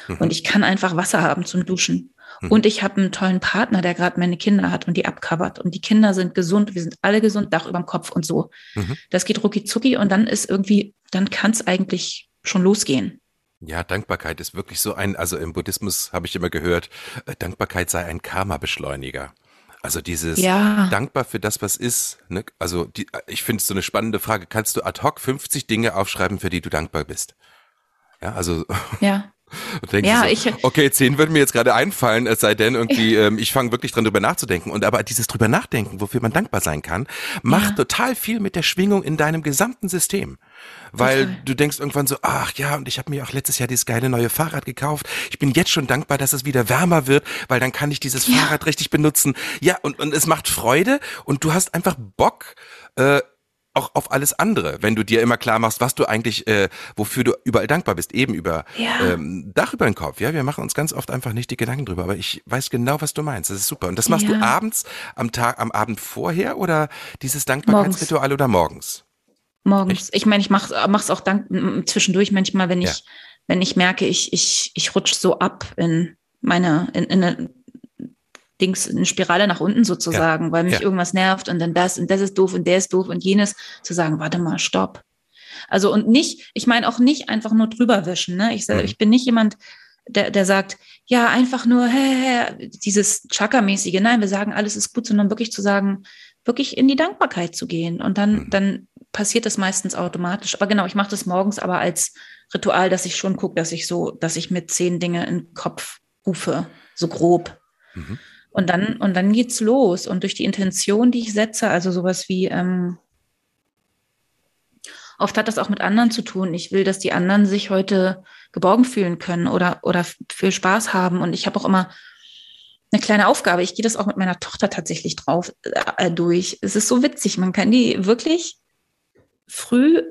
Mhm. Und ich kann einfach Wasser haben zum Duschen. Mhm. Und ich habe einen tollen Partner, der gerade meine Kinder hat und die abcovert. Und die Kinder sind gesund, wir sind alle gesund, Dach über dem Kopf und so. Mhm. Das geht rucki zucki und dann ist irgendwie, dann kann es eigentlich schon losgehen. Ja, Dankbarkeit ist wirklich so ein, also im Buddhismus habe ich immer gehört, äh, Dankbarkeit sei ein Karma-Beschleuniger. Also dieses ja. dankbar für das, was ist. Ne? Also die, ich finde es so eine spannende Frage. Kannst du ad hoc 50 Dinge aufschreiben, für die du dankbar bist? Ja, also ja. Und ja, so, ich, okay, zehn würden mir jetzt gerade einfallen, es sei denn irgendwie, ähm, ich fange wirklich dran drüber nachzudenken. Und aber dieses drüber nachdenken, wofür man dankbar sein kann, macht ja. total viel mit der Schwingung in deinem gesamten System. Weil total. du denkst irgendwann so, ach ja, und ich habe mir auch letztes Jahr dieses geile neue Fahrrad gekauft. Ich bin jetzt schon dankbar, dass es wieder wärmer wird, weil dann kann ich dieses ja. Fahrrad richtig benutzen. Ja, und, und es macht Freude und du hast einfach Bock, äh, auch auf alles andere, wenn du dir immer klar machst, was du eigentlich, äh, wofür du überall dankbar bist, eben über ja. ähm, Dach über den Kopf. Ja, wir machen uns ganz oft einfach nicht die Gedanken drüber, aber ich weiß genau, was du meinst. Das ist super. Und das machst ja. du abends, am Tag, am Abend vorher oder dieses Dankbarkeitsritual morgens. oder morgens? Morgens. Echt? Ich meine, ich mach's, mach's auch dank, zwischendurch manchmal, wenn ich, ja. wenn ich merke, ich, ich, ich rutsch so ab in meine, in, in eine Dings, eine Spirale nach unten sozusagen, ja. weil mich ja. irgendwas nervt und dann das und das ist doof und der ist doof und jenes, zu sagen, warte mal, stopp. Also und nicht, ich meine auch nicht einfach nur drüber wischen. Ne? Ich, mhm. ich bin nicht jemand, der, der sagt, ja, einfach nur, hä, hä, dieses Chakra-mäßige. Nein, wir sagen, alles ist gut, sondern wirklich zu sagen, wirklich in die Dankbarkeit zu gehen. Und dann, mhm. dann passiert das meistens automatisch. Aber genau, ich mache das morgens aber als Ritual, dass ich schon gucke, dass ich so, dass ich mir zehn Dinge in den Kopf rufe, so grob. Mhm. Und dann, und dann geht's los. Und durch die Intention, die ich setze, also sowas wie, ähm, oft hat das auch mit anderen zu tun. Ich will, dass die anderen sich heute geborgen fühlen können oder, oder viel Spaß haben. Und ich habe auch immer eine kleine Aufgabe. Ich gehe das auch mit meiner Tochter tatsächlich drauf äh, durch. Es ist so witzig. Man kann die wirklich früh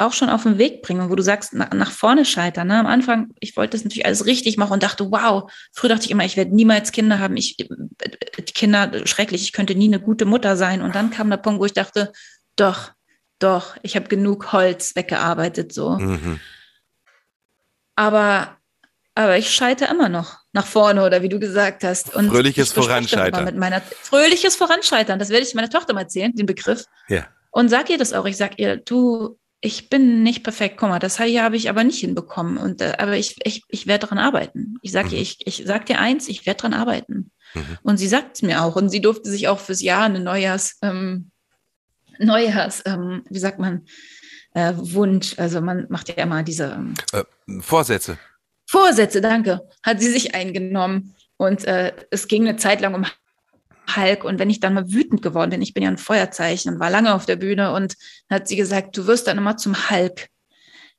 auch schon auf den Weg bringen, wo du sagst, nach, nach vorne scheitern. Ne? Am Anfang, ich wollte das natürlich alles richtig machen und dachte, wow, früher dachte ich immer, ich werde niemals Kinder haben. Ich, die Kinder, schrecklich, ich könnte nie eine gute Mutter sein. Und dann kam der Punkt, wo ich dachte, doch, doch, ich habe genug Holz weggearbeitet, so. Mhm. Aber, aber ich scheitere immer noch nach vorne oder wie du gesagt hast. Und fröhliches Voranscheitern. Mit meiner, fröhliches Voranscheitern, das werde ich meiner Tochter mal erzählen, den Begriff. Ja. Und sag ihr das auch. Ich sag ihr, du, ich bin nicht perfekt, guck mal, das hier habe ich aber nicht hinbekommen. Und, äh, aber ich, ich, ich werde daran arbeiten. Ich sage mhm. ihr, ich, ich sag dir eins, ich werde daran arbeiten. Mhm. Und sie sagt es mir auch. Und sie durfte sich auch fürs Jahr eine Neujahrs, ähm, Neujahrs, ähm, wie sagt man, äh, Wunsch, also man macht ja immer diese ähm, äh, Vorsätze. Vorsätze, danke, hat sie sich eingenommen. Und äh, es ging eine Zeit lang um Hulk. Und wenn ich dann mal wütend geworden bin, ich bin ja ein Feuerzeichen und war lange auf der Bühne und hat sie gesagt, du wirst dann immer zum Hulk.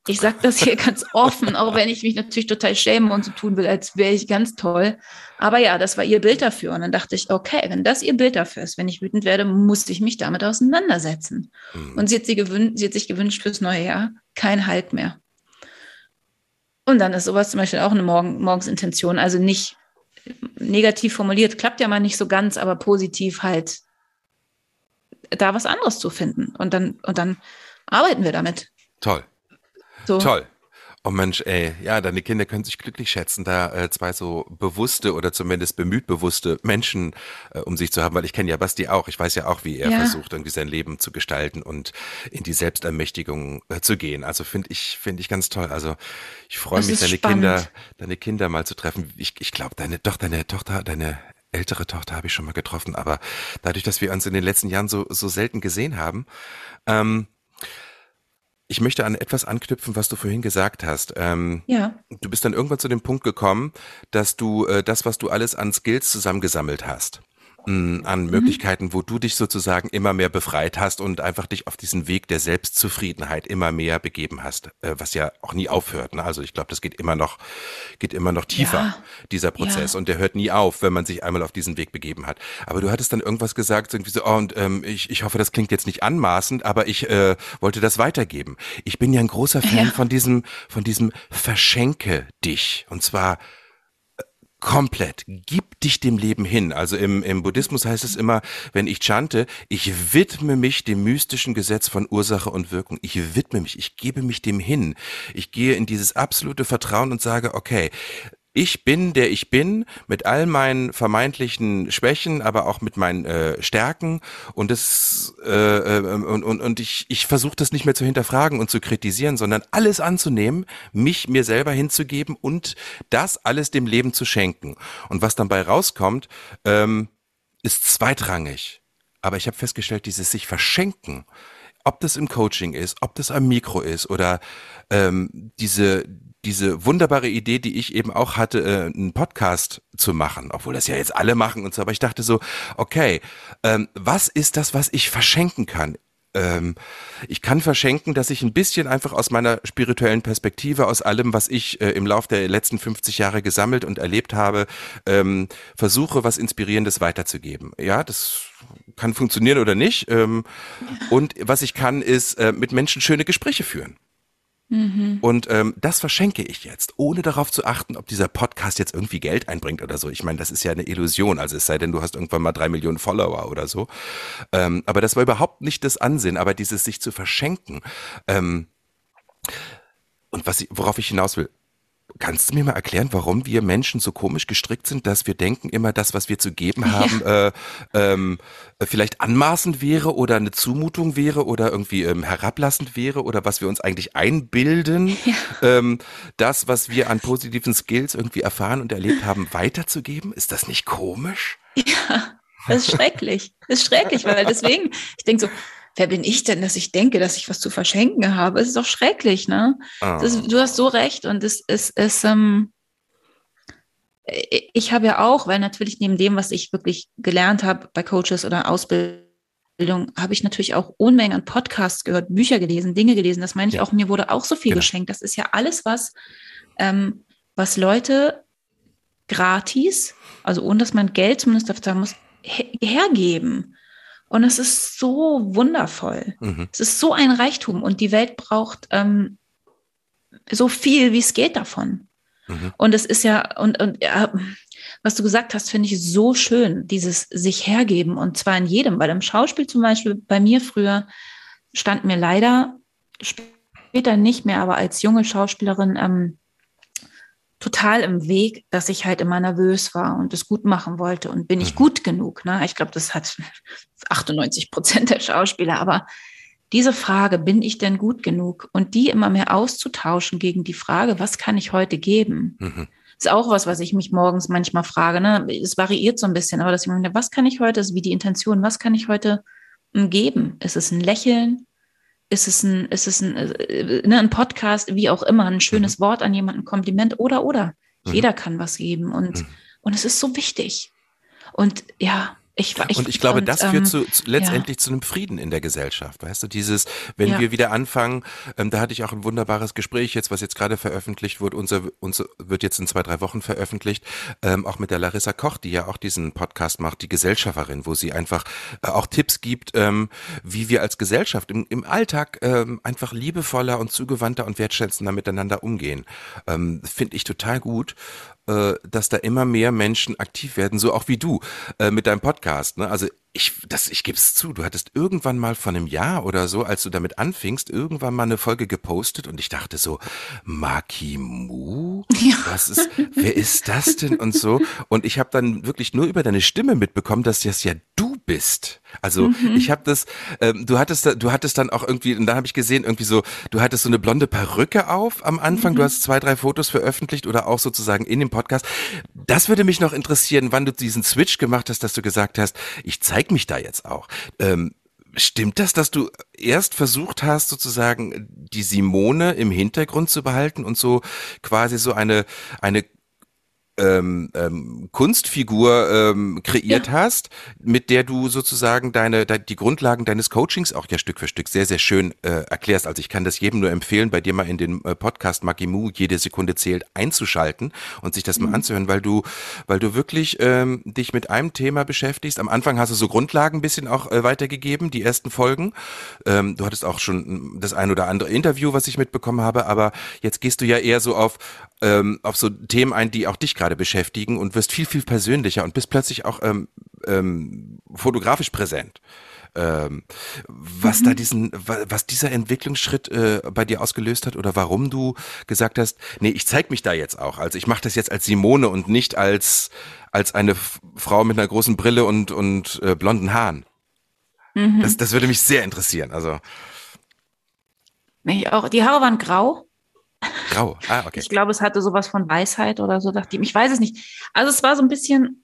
Ich sage das hier ganz offen, auch wenn ich mich natürlich total schäme und so tun will, als wäre ich ganz toll. Aber ja, das war ihr Bild dafür. Und dann dachte ich, okay, wenn das ihr Bild dafür ist, wenn ich wütend werde, muss ich mich damit auseinandersetzen. Mhm. Und sie hat, sie, gewün sie hat sich gewünscht fürs neue Jahr, kein Halt mehr. Und dann ist sowas zum Beispiel auch eine Morgen Morgensintention. Also nicht negativ formuliert, klappt ja mal nicht so ganz, aber positiv halt da was anderes zu finden. Und dann, und dann arbeiten wir damit. Toll. So. Toll. Oh Mensch, ey, ja, deine Kinder können sich glücklich schätzen, da äh, zwei so bewusste oder zumindest bemüht bewusste Menschen äh, um sich zu haben, weil ich kenne ja Basti auch. Ich weiß ja auch, wie er ja. versucht, irgendwie sein Leben zu gestalten und in die Selbstermächtigung äh, zu gehen. Also finde ich, finde ich ganz toll. Also ich freue mich, deine spannend. Kinder, deine Kinder mal zu treffen. Ich, ich glaube, deine, doch, deine Tochter, deine ältere Tochter habe ich schon mal getroffen, aber dadurch, dass wir uns in den letzten Jahren so, so selten gesehen haben, ähm, ich möchte an etwas anknüpfen, was du vorhin gesagt hast. Ähm, ja. Du bist dann irgendwann zu dem Punkt gekommen, dass du äh, das, was du alles an Skills zusammengesammelt hast, an mhm. Möglichkeiten, wo du dich sozusagen immer mehr befreit hast und einfach dich auf diesen Weg der Selbstzufriedenheit immer mehr begeben hast, äh, was ja auch nie aufhört. Ne? Also ich glaube, das geht immer noch, geht immer noch tiefer, ja. dieser Prozess. Ja. Und der hört nie auf, wenn man sich einmal auf diesen Weg begeben hat. Aber du hattest dann irgendwas gesagt, irgendwie so, oh, und ähm, ich, ich hoffe, das klingt jetzt nicht anmaßend, aber ich äh, wollte das weitergeben. Ich bin ja ein großer Fan ja. von diesem, von diesem Verschenke dich. Und zwar komplett. Gib dich dem Leben hin. Also im, im Buddhismus heißt es immer, wenn ich chante, ich widme mich dem mystischen Gesetz von Ursache und Wirkung. Ich widme mich, ich gebe mich dem hin. Ich gehe in dieses absolute Vertrauen und sage, okay, ich bin, der ich bin, mit all meinen vermeintlichen Schwächen, aber auch mit meinen äh, Stärken und das äh, äh, und, und, und ich, ich versuche das nicht mehr zu hinterfragen und zu kritisieren, sondern alles anzunehmen, mich mir selber hinzugeben und das alles dem Leben zu schenken. Und was dann bei rauskommt, ähm, ist zweitrangig. Aber ich habe festgestellt, dieses sich verschenken, ob das im Coaching ist, ob das am Mikro ist oder ähm, diese diese wunderbare Idee, die ich eben auch hatte, äh, einen Podcast zu machen, obwohl das ja jetzt alle machen und so, aber ich dachte so, okay, ähm, was ist das, was ich verschenken kann? Ähm, ich kann verschenken, dass ich ein bisschen einfach aus meiner spirituellen Perspektive, aus allem, was ich äh, im Laufe der letzten 50 Jahre gesammelt und erlebt habe, ähm, versuche, was Inspirierendes weiterzugeben. Ja, das kann funktionieren oder nicht. Ähm, und was ich kann, ist äh, mit Menschen schöne Gespräche führen. Mhm. Und ähm, das verschenke ich jetzt, ohne darauf zu achten, ob dieser Podcast jetzt irgendwie Geld einbringt oder so. Ich meine, das ist ja eine Illusion. Also es sei denn, du hast irgendwann mal drei Millionen Follower oder so. Ähm, aber das war überhaupt nicht das Ansinn. Aber dieses sich zu verschenken. Ähm, und was ich, worauf ich hinaus will, Kannst du mir mal erklären, warum wir Menschen so komisch gestrickt sind, dass wir denken, immer das, was wir zu geben haben, ja. äh, ähm, vielleicht anmaßend wäre oder eine Zumutung wäre oder irgendwie ähm, herablassend wäre oder was wir uns eigentlich einbilden, ja. ähm, das, was wir an positiven Skills irgendwie erfahren und erlebt haben, weiterzugeben? Ist das nicht komisch? Ja, das ist schrecklich. Das ist schrecklich, weil deswegen, ich denke so, wer bin ich denn, dass ich denke, dass ich was zu verschenken habe? Es ist doch schrecklich, ne? Oh. Das, du hast so recht und es ist, es, ähm, ich habe ja auch, weil natürlich neben dem, was ich wirklich gelernt habe bei Coaches oder Ausbildung habe ich natürlich auch Unmengen an Podcasts gehört, Bücher gelesen, Dinge gelesen. Das meine ich Ja. auch, mir wurde auch so viel Genau. geschenkt. Das ist ja alles, was, ähm, was Leute gratis, also ohne dass man Geld zumindest dafür zahlen muss, he- hergeben. Und es ist so wundervoll. Mhm. Es ist so ein Reichtum und die Welt braucht ähm, so viel, wie es geht davon. Mhm. Und es ist ja, und, und ja, was du gesagt hast, finde ich so schön, dieses sich hergeben und zwar in jedem, weil im Schauspiel zum Beispiel bei mir früher stand mir leider später nicht mehr, aber als junge Schauspielerin ähm, total im Weg, dass ich halt immer nervös war und es gut machen wollte und bin ich Mhm. gut genug. Ne? Ich glaube, das hat 98 Prozent der Schauspieler, aber diese Frage, bin ich denn gut genug? Und die immer mehr auszutauschen gegen die Frage, was kann ich heute geben? Mhm. Ist auch was, was ich mich morgens manchmal frage. Ne? Es variiert so ein bisschen, aber dass ich mir denke, was kann ich heute, ist wie die Intention, was kann ich heute mm, geben? Ist es ein Lächeln? Ist es ein, ist es ein, äh, ne, ein Podcast, wie auch immer, ein schönes Wort an jemanden, ein Kompliment oder, oder. Mhm. Jeder kann was geben und, Mhm. und es ist so wichtig. Und ja, ich, ich und ich glaube, und, das ähm, führt zu, zu letztendlich zu einem Frieden in der Gesellschaft. Weißt du, dieses, wenn Ja. wir wieder anfangen, ähm, da hatte ich auch ein wunderbares Gespräch jetzt, was jetzt gerade veröffentlicht wurde, unser, unser wird jetzt in zwei, drei Wochen veröffentlicht, ähm, auch mit der Larissa Koch, die ja auch diesen Podcast macht, die Gesellschafterin, wo sie einfach äh, auch Tipps gibt, ähm, wie wir als Gesellschaft im, im Alltag ähm, einfach liebevoller und zugewandter und wertschätzender miteinander umgehen. Ähm, Finde ich total gut äh, dass da immer mehr Menschen aktiv werden, so auch wie du äh, mit deinem Podcast. Ne? Also ich, das, ich gebe es zu, du hattest irgendwann mal vor einem Jahr oder so, als du damit anfingst, irgendwann mal eine Folge gepostet und ich dachte so, Maki Mu? Ja. Was ist, wer ist das denn und so? Und ich habe dann wirklich nur über deine Stimme mitbekommen, dass das ja du bist. Also Mhm. ich habe das, ähm, du hattest, da- du hattest dann auch irgendwie, und dann habe ich gesehen, irgendwie so, du hattest so eine blonde Perücke auf am Anfang. Mhm. Du hast zwei, drei Fotos veröffentlicht oder auch sozusagen in dem Podcast. Das würde mich noch interessieren, wann du diesen Switch gemacht hast, dass du gesagt hast, ich zeig mich da jetzt auch. Ähm, Stimmt das, dass du erst versucht hast, sozusagen die Simone im Hintergrund zu behalten und so quasi so eine, eine ähm, ähm, Kunstfigur ähm, kreiert hast, mit der du sozusagen deine, de, die Grundlagen deines Coachings auch ja Stück für Stück sehr, sehr schön äh, erklärst. Also ich kann das jedem nur empfehlen, bei dir mal in den äh, Podcast Magimu jede Sekunde zählt einzuschalten und sich das mal anzuhören, weil du, weil du wirklich ähm, dich mit einem Thema beschäftigst. Am Anfang hast du so Grundlagen ein bisschen auch äh, weitergegeben, die ersten Folgen. Ähm, du hattest auch schon das ein oder andere Interview, was ich mitbekommen habe, aber jetzt gehst du ja eher so auf, ähm, auf so Themen ein, die auch dich gerade beschäftigen und wirst viel, viel persönlicher und bist plötzlich auch ähm, ähm, fotografisch präsent. Ähm, was da diesen, wa- was dieser Entwicklungsschritt äh, bei dir ausgelöst hat oder warum du gesagt hast, nee, ich zeig mich da jetzt auch. Also ich mache das jetzt als Simone und nicht als als eine Frau mit einer großen Brille und und äh, blonden Haaren. Mhm. Das, das würde mich sehr interessieren. Also Ich auch. Die Haare waren grau. Grau. Ah, okay. Ich glaube, es hatte sowas von Weisheit oder so, dachte ich. Ich weiß es nicht. Also es war so ein bisschen.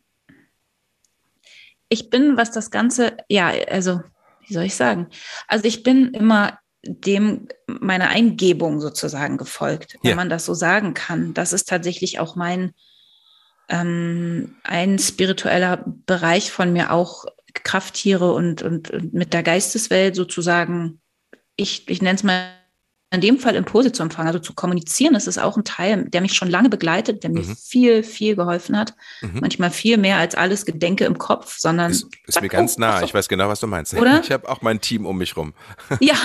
Ich bin, was das Ganze, ja, also, wie soll ich sagen? Also ich bin immer dem meiner Eingebung sozusagen gefolgt, wenn Ja. man das so sagen kann. Das ist tatsächlich auch mein ähm, ein spiritueller Bereich von mir auch Krafttiere und, und, und mit der Geisteswelt sozusagen, ich, ich nenne es mal in dem Fall Impulse zu empfangen, also zu kommunizieren, das ist auch ein Teil, der mich schon lange begleitet, der mir Mhm. viel, viel geholfen hat. Mhm. Manchmal viel mehr als alles Gedenke im Kopf, sondern Ist, ist mir ganz oh, nah. Ich weiß genau, was du meinst. Oder? Ich habe auch mein Team um mich rum. Ja,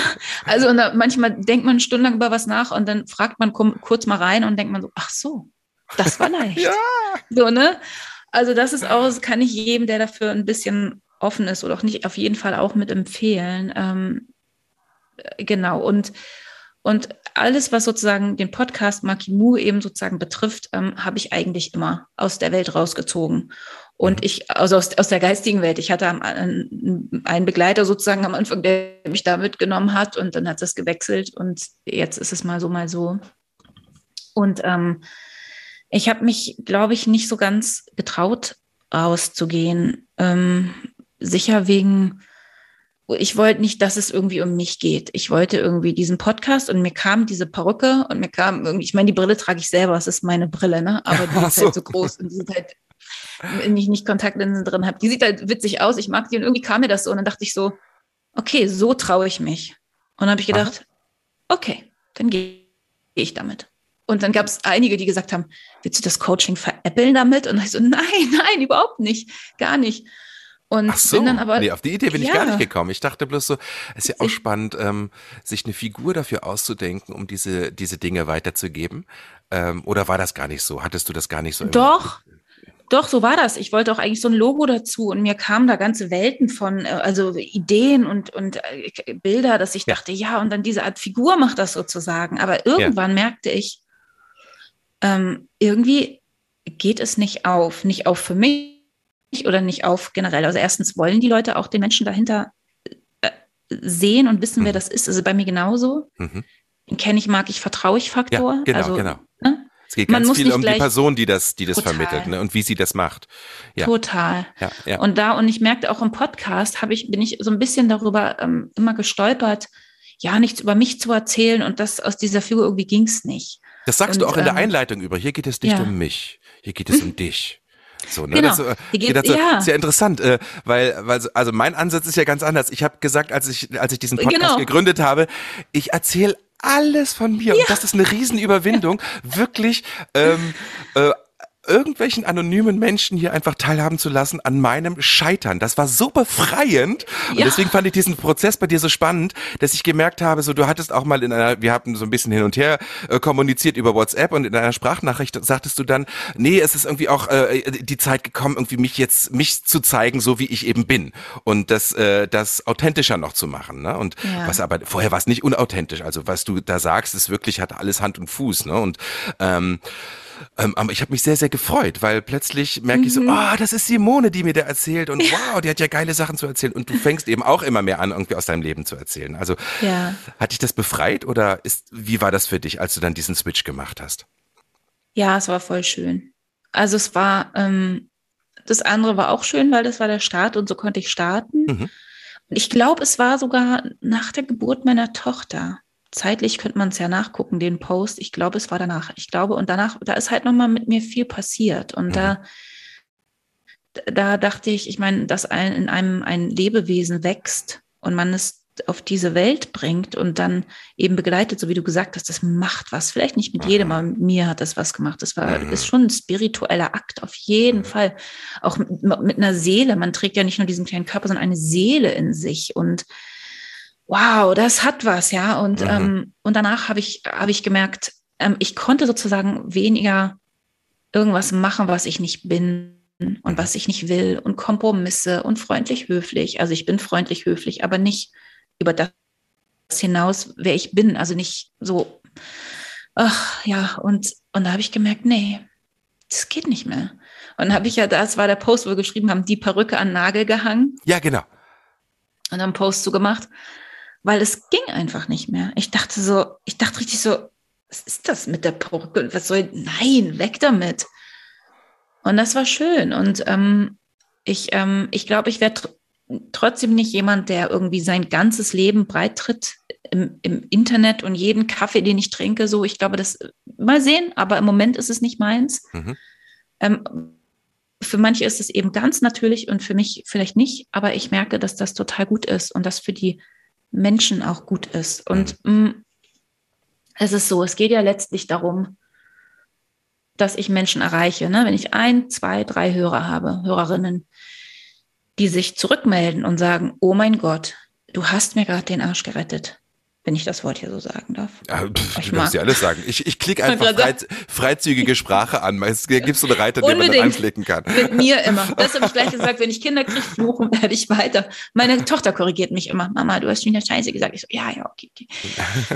also da, manchmal denkt man stundenlang über was nach und dann fragt man kurz mal rein und denkt man so, ach so, das war leicht. Ja. So, ne? Also das ist auch, das kann ich jedem, der dafür ein bisschen offen ist oder auch nicht, auf jeden Fall auch mit empfehlen. Ähm, äh, genau. Und, und alles, was sozusagen den Podcast Makimu eben sozusagen betrifft, ähm, habe ich eigentlich immer aus der Welt rausgezogen. Und ich, also aus, aus der geistigen Welt. Ich hatte einen Begleiter sozusagen am Anfang, der mich da mitgenommen hat und dann hat es gewechselt und jetzt ist es mal so, mal so. Und ähm, ich habe mich, glaube ich, nicht so ganz getraut, rauszugehen. Ähm, sicher wegen, ich wollte nicht, dass es irgendwie um mich geht. Ich wollte irgendwie diesen Podcast und mir kam diese Perücke und mir kam irgendwie, ich meine, die Brille trage ich selber, es ist meine Brille, ne? Aber die Ach ist so. halt so groß und die sieht halt, wenn ich nicht Kontaktlinsen drin habe, die sieht halt witzig aus, ich mag die und irgendwie kam mir das so und dann dachte ich so, okay, so traue ich mich. Und dann habe ich gedacht, Aha. okay, dann gehe ich damit. Und dann gab es einige, die gesagt haben, willst du das Coaching veräppeln damit? Und ich so, nein, nein, überhaupt nicht, gar nicht. Und Ach so, bin dann aber, nee, auf die Idee bin ja. ich gar nicht gekommen. Ich dachte bloß so, es ist ja auch spannend, ähm, sich eine Figur dafür auszudenken, um diese, diese Dinge weiterzugeben. Ähm, oder war das gar nicht so? Hattest du das gar nicht so? Doch, doch, so war das. Ich wollte auch eigentlich so ein Logo dazu und mir kamen da ganze Welten von, äh, also Ideen und, und äh, Bilder, dass ich ja. dachte, ja, und dann diese Art Figur macht das sozusagen. Aber irgendwann ja. merkte ich, ähm, irgendwie geht es nicht auf, nicht auf für mich oder nicht auf generell. Also erstens wollen die Leute auch den Menschen dahinter äh, sehen und wissen, mhm. wer das ist. Also bei mir genauso. Mhm. Kenne ich, mag ich, vertraue ich Faktor. Ja, genau, also, genau. Ne? Es geht ganz viel um die Person, die das, die das total. vermittelt ne? und wie sie das macht. Ja. Total. Ja, ja. Und da, und ich merkte auch im Podcast, habe ich, bin ich so ein bisschen darüber ähm, immer gestolpert, ja, nichts über mich zu erzählen und das aus dieser Figur irgendwie ging es nicht. Das sagst und, du auch in der ähm, Einleitung über. Hier geht es nicht ja. um mich, hier geht es um dich. So, ne? Genau. Das, äh, geht, das, ja. ist ja interessant, äh, weil, weil, also mein Ansatz ist ja ganz anders. Ich habe gesagt, als ich, als ich diesen Podcast genau. gegründet habe, ich erzähle alles von mir ja. und das ist eine Riesenüberwindung, wirklich ähm, äh, irgendwelchen anonymen Menschen hier einfach teilhaben zu lassen an meinem Scheitern. Das war so befreiend. Und ja. deswegen fand ich diesen Prozess bei dir so spannend, dass ich gemerkt habe, so du hattest auch mal in einer, wir hatten so ein bisschen hin und her äh, kommuniziert über WhatsApp und in einer Sprachnachricht sagtest du dann, nee, es ist irgendwie auch äh, die Zeit gekommen, irgendwie mich jetzt, mich zu zeigen, so wie ich eben bin. Und das, äh, das authentischer noch zu machen. Ne? Und ja. was aber, vorher war es nicht unauthentisch. Also was du da sagst, ist wirklich, hat alles Hand und Fuß. Ne? Und ähm, ähm, aber ich habe mich sehr, sehr gefreut, weil plötzlich merke mhm. ich so, oh, das ist Simone, die mir da erzählt und wow, die hat ja geile Sachen zu erzählen und du fängst eben auch immer mehr an, irgendwie aus deinem Leben zu erzählen. Also ja. hat dich das befreit oder ist, wie war das für dich, als du dann diesen Switch gemacht hast? Ja, es war voll schön. Also es war, ähm, das andere war auch schön, weil das war der Start und so konnte ich starten. Mhm. Und ich glaube, es war sogar nach der Geburt meiner Tochter zeitlich könnte man es ja nachgucken, den Post. Ich glaube, es war danach. Ich glaube, und danach, da ist halt nochmal mit mir viel passiert. Und mhm. da, da dachte ich, ich meine, dass ein, in einem ein Lebewesen wächst und man es auf diese Welt bringt und dann eben begleitet, so wie du gesagt hast, das macht was. Vielleicht nicht mit jedem, aber mit mir hat das was gemacht. Das war, mhm. ist schon ein spiritueller Akt, auf jeden mhm. Fall. Auch mit, mit einer Seele. Man trägt ja nicht nur diesen kleinen Körper, sondern eine Seele in sich und wow, das hat was, ja. Und, mhm. ähm, und danach habe ich, habe ich gemerkt, ähm, ich konnte sozusagen weniger irgendwas machen, was ich nicht bin und mhm. was ich nicht will und Kompromisse und freundlich höflich. Also ich bin freundlich höflich, aber nicht über das hinaus, wer ich bin. Also nicht so, ach ja, und, und da habe ich gemerkt, nee, das geht nicht mehr. Und habe ich ja, das war der Post, wo wir geschrieben haben, die Perücke an Nagel gehangen. Ja, genau. Und dann Post zugemacht. So weil es ging einfach nicht mehr. Ich dachte so, ich dachte richtig so, was ist das mit der Perücke? Was soll, nein, weg damit. Und das war schön. Und ähm, ich, ähm, ich glaube, ich werde tr trotzdem nicht jemand, der irgendwie sein ganzes Leben breit tritt im, im, Internet und jeden Kaffee, den ich trinke, so. Ich glaube, das mal sehen, aber im Moment ist es nicht meins. Mhm. Ähm, für manche ist es eben ganz natürlich und für mich vielleicht nicht, aber ich merke, dass das total gut ist und dass für die Menschen auch gut ist. Und mh, mm, es ist so, es geht ja letztlich darum, dass ich Menschen erreiche. Ne? Wenn ich ein, zwei, drei Hörer habe, Hörerinnen, die sich zurückmelden und sagen, oh mein Gott, du hast mir gerade den Arsch gerettet wenn ich das Wort hier so sagen darf. Ja, pff, ich du darfst ja alles sagen. Ich, ich klicke einfach frei, freizügige Sprache an. Es gibt so eine Reiter, die man anklicken kann. Mit mir immer. Das habe ich gleich gesagt, wenn ich Kinder kriege, fluchen werde ich weiter. Meine Tochter korrigiert mich immer. Mama, du hast schon wieder Scheiße gesagt. Ich so, ja, ja, okay, okay.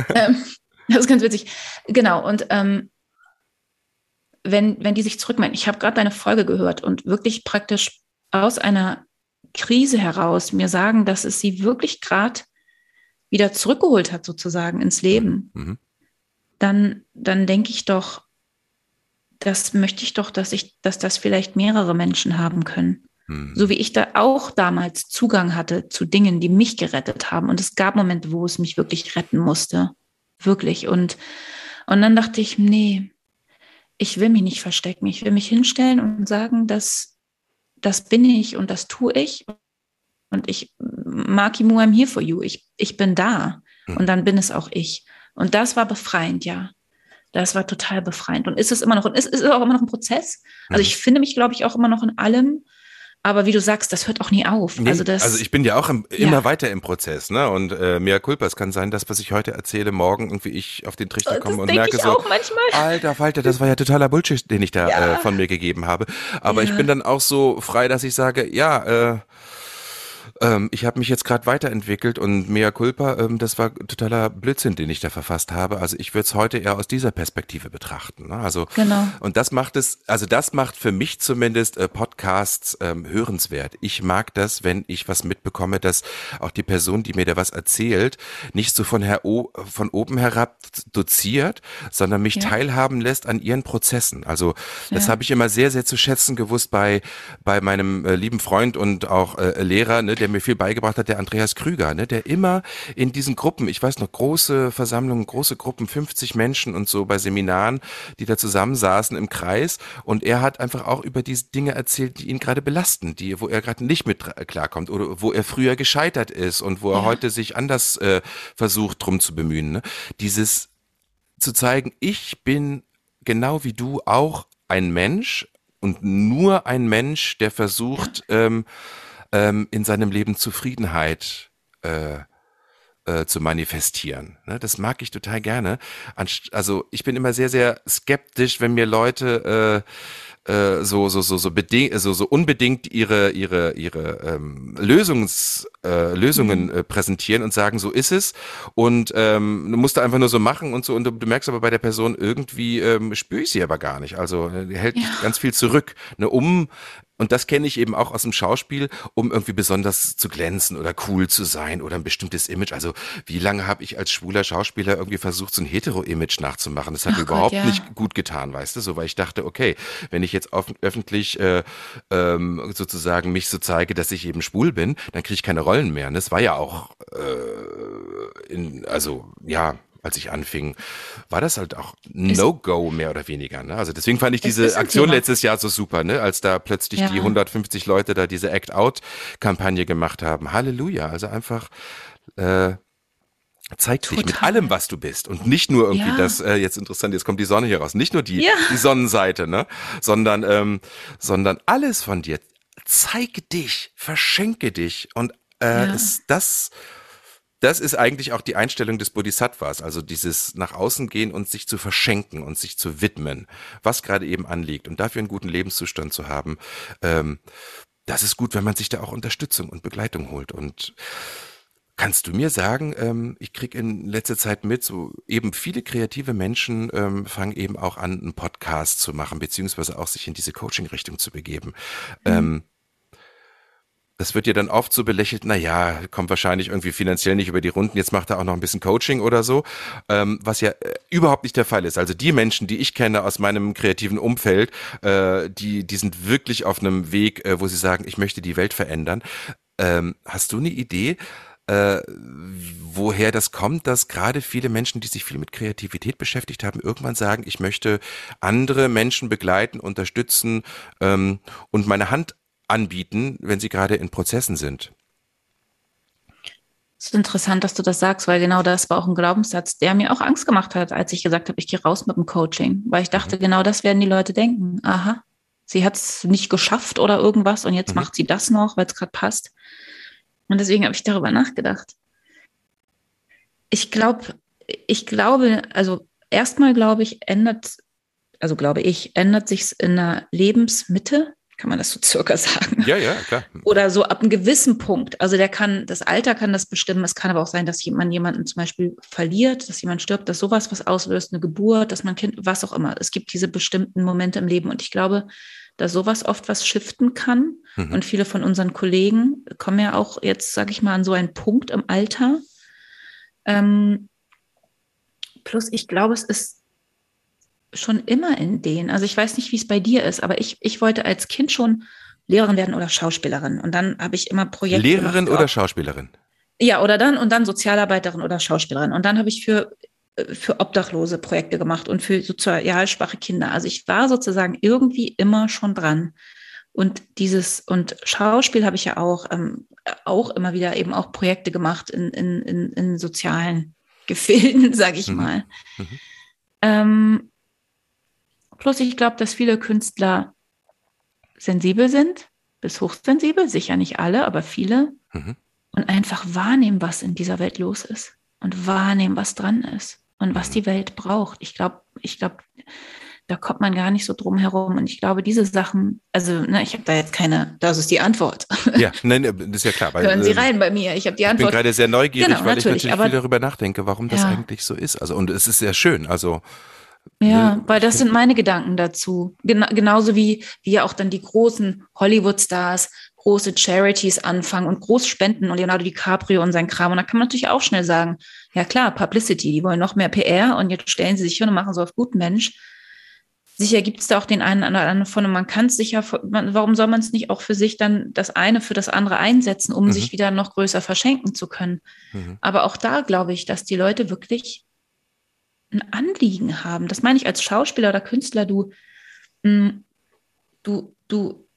ähm, das ist ganz witzig. Genau, und ähm, wenn, wenn die sich zurückmelden, ich habe gerade deine Folge gehört und wirklich praktisch aus einer Krise heraus mir sagen, dass es sie wirklich gerade wieder zurückgeholt hat, sozusagen ins Leben, mhm. dann, dann denke ich doch, das möchte ich doch, dass ich, dass das vielleicht mehrere Menschen haben können. Mhm. So wie ich da auch damals Zugang hatte zu Dingen, die mich gerettet haben. Und es gab Momente, wo es mich wirklich retten musste. Wirklich. Und, und dann dachte ich, nee, ich will mich nicht verstecken. Ich will mich hinstellen und sagen, dass das bin ich und das tue ich. Und ich Marky Moo, I'm here for you. Ich, ich bin da. Mhm. Und dann bin es auch ich. Und das war befreiend, ja. Das war total befreiend. Und ist es immer noch, und ist, ist auch immer noch ein Prozess. Also Mhm. ich finde mich, glaube ich, auch immer noch in allem. Aber wie du sagst, das hört auch nie auf. Nee, also das, also ich bin ja auch im, immer Ja. weiter im Prozess, ne? Und äh, mea culpa, es kann sein, dass was ich heute erzähle, morgen irgendwie ich auf den Trichter das komme und merke ich so, manchmal. Alter Falter, das war ja totaler Bullshit, den ich da Ja. äh, von mir gegeben habe. Aber ich Ja. bin dann auch so frei, dass ich sage, ja, äh, ähm, ich habe mich jetzt gerade weiterentwickelt und mea culpa, ähm, das war totaler Blödsinn, den ich da verfasst habe. Also ich würde es heute eher aus dieser Perspektive betrachten. Ne? Also Genau. und das macht es, also das macht für mich zumindest äh, Podcasts ähm, hörenswert. Ich mag das, wenn ich was mitbekomme, dass auch die Person, die mir da was erzählt, nicht so von, her o von oben herab doziert, sondern mich Ja. teilhaben lässt an ihren Prozessen. Also das Ja. habe ich immer sehr, sehr zu schätzen gewusst bei, bei meinem äh, lieben Freund und auch äh, Lehrer, ne, der mir viel beigebracht hat, der Andreas Krüger, ne, der immer in diesen Gruppen, ich weiß noch, große Versammlungen, große Gruppen, 50 Menschen und so bei Seminaren, die da zusammensaßen im Kreis und er hat einfach auch über diese Dinge erzählt, die ihn gerade belasten, die, wo er gerade nicht mit klarkommt oder wo er früher gescheitert ist und wo er Ja. heute sich anders äh, versucht, drum zu bemühen. Ne? Dieses zu zeigen, ich bin genau wie du auch ein Mensch und nur ein Mensch, der versucht, ähm, ähm, in seinem Leben Zufriedenheit äh, äh, zu manifestieren. Ne, das mag ich total gerne. Anst also ich bin immer sehr, sehr skeptisch, wenn mir Leute äh, äh, so so so so so so unbedingt ihre ihre ihre ähm, Lösungs äh, Lösungen äh, präsentieren und sagen so ist es und ähm, du musst da einfach nur so machen und so und du, du merkst aber bei der Person irgendwie ähm, spüre ich sie aber gar nicht also äh, die hält Ja. ganz viel zurück ne um und das kenne ich eben auch aus dem Schauspiel, um irgendwie besonders zu glänzen oder cool zu sein oder ein bestimmtes Image. Also wie lange habe ich als schwuler Schauspieler irgendwie versucht, so ein Hetero-Image nachzumachen? Das hat Ach mir Gott, überhaupt ja. nicht gut getan, weißt du? So, weil ich dachte, okay, wenn ich jetzt offen, öffentlich äh, ähm, sozusagen mich so zeige, dass ich eben schwul bin, dann kriege ich keine Rollen mehr. Und das war ja auch, äh, in, also ja, als ich anfing, war das halt auch No-Go mehr oder weniger. Ne? Also deswegen fand ich Es ist diese Aktion Thema. letztes Jahr so super, ne? als da plötzlich Ja. die 150 Leute da diese Act-Out-Kampagne gemacht haben. Halleluja, also einfach äh, zeig dich mit allem, was du bist und nicht nur irgendwie Ja. das, äh, jetzt interessant, jetzt kommt die Sonne hier raus, nicht nur die, Ja. die Sonnenseite, ne? sondern, ähm, sondern alles von dir. Zeige dich, verschenke dich und äh, Ja. es, das das ist eigentlich auch die Einstellung des Bodhisattvas, also dieses nach außen gehen und sich zu verschenken und sich zu widmen, was gerade eben anliegt und dafür einen guten Lebenszustand zu haben. Ähm, das ist gut, wenn man sich da auch Unterstützung und Begleitung holt. Und kannst du mir sagen, ähm, ich krieg in letzter Zeit mit, so eben viele kreative Menschen ähm, fangen eben auch an, einen Podcast zu machen, beziehungsweise auch sich in diese Coaching-Richtung zu begeben. Ähm, das wird ja dann oft so belächelt, na ja, kommt wahrscheinlich irgendwie finanziell nicht über die Runden, jetzt macht er auch noch ein bisschen Coaching oder so, ähm, was ja äh, überhaupt nicht der Fall ist. Also die Menschen, die ich kenne aus meinem kreativen Umfeld, äh, die, die sind wirklich auf einem Weg, äh, wo sie sagen, ich möchte die Welt verändern. Ähm, hast du eine Idee, äh, woher das kommt, dass gerade viele Menschen, die sich viel mit Kreativität beschäftigt haben, irgendwann sagen, ich möchte andere Menschen begleiten, unterstützen ähm, und meine Hand anbieten, wenn sie gerade in Prozessen sind. Es ist interessant, dass du das sagst, weil genau das war auch ein Glaubenssatz, der mir auch Angst gemacht hat, als ich gesagt habe, ich gehe raus mit dem Coaching, weil ich dachte, genau das werden die Leute denken. Aha, sie hat es nicht geschafft oder irgendwas und jetzt Mhm. macht sie das noch, weil es gerade passt. Und deswegen habe ich darüber nachgedacht. Ich glaube, ich glaube, also erstmal glaube ich, ändert, also glaube ich, ändert sich in der Lebensmitte, kann man das so circa sagen? Ja, ja, klar. oder so ab einem gewissen Punkt. Also der kann, das Alter kann das bestimmen. Es kann aber auch sein, dass jemand jemanden zum Beispiel verliert, dass jemand stirbt, dass sowas was auslöst, eine Geburt, dass man Kind, was auch immer. Es gibt diese bestimmten Momente im Leben und ich glaube, dass sowas oft was shiften kann. Mhm. Und viele von unseren Kollegen kommen ja auch jetzt, sage ich mal, an so einen Punkt im Alter. Ähm, plus, ich glaube, es ist schon immer in denen. Also ich weiß nicht, wie es bei dir ist, aber ich, ich wollte als Kind schon Lehrerin werden oder Schauspielerin. Und dann habe ich immer Projekte Lehrerin oder Schauspielerin? ja, oder dann und dann Sozialarbeiterin oder Schauspielerin. Und dann habe ich für, äh, für Obdachlose Projekte gemacht und für sozial schwache Kinder. Also ich war sozusagen irgendwie immer schon dran. Und dieses, und Schauspiel habe ich ja auch, ähm, auch immer wieder eben auch Projekte gemacht in, in, in, in sozialen Gefilden, sage ich mhm. mal. Mhm. Ähm, plus ich glaube, dass viele Künstler sensibel sind, bis hochsensibel, sicher nicht alle, aber viele. Mhm. Und einfach wahrnehmen, was in dieser Welt los ist. Und wahrnehmen, was dran ist. Und was mhm. die Welt braucht. Ich glaube, ich glaube, da kommt man gar nicht so drum herum. Und ich glaube, diese Sachen, also ne, ich habe da jetzt keine, das ist die Antwort. Ja, nein, das ist ja klar. Weil, Hören Sie äh, rein bei mir, ich habe die Antwort. Ich bin gerade sehr neugierig, genau, weil ich natürlich aber, viel darüber nachdenke, warum das ja. eigentlich so ist. Also und es ist sehr schön. Also ja, ne, weil das sind meine Gedanken dazu. Gen genauso wie, wie ja auch dann die großen Hollywood-Stars große Charities anfangen und groß spenden und Leonardo DiCaprio und sein Kram. Und da kann man natürlich auch schnell sagen, ja klar, Publicity, die wollen noch mehr PR und jetzt stellen sie sich hin und machen so auf gut Mensch. Sicher gibt es da auch den einen oder anderen von und man kann es sicher, warum soll man es nicht auch für sich dann das eine für das andere einsetzen, um mhm. sich wieder noch größer verschenken zu können? Mhm. Aber auch da glaube ich, dass die Leute wirklich ein Anliegen haben. Das meine ich als Schauspieler oder Künstler, du, mm, du, du,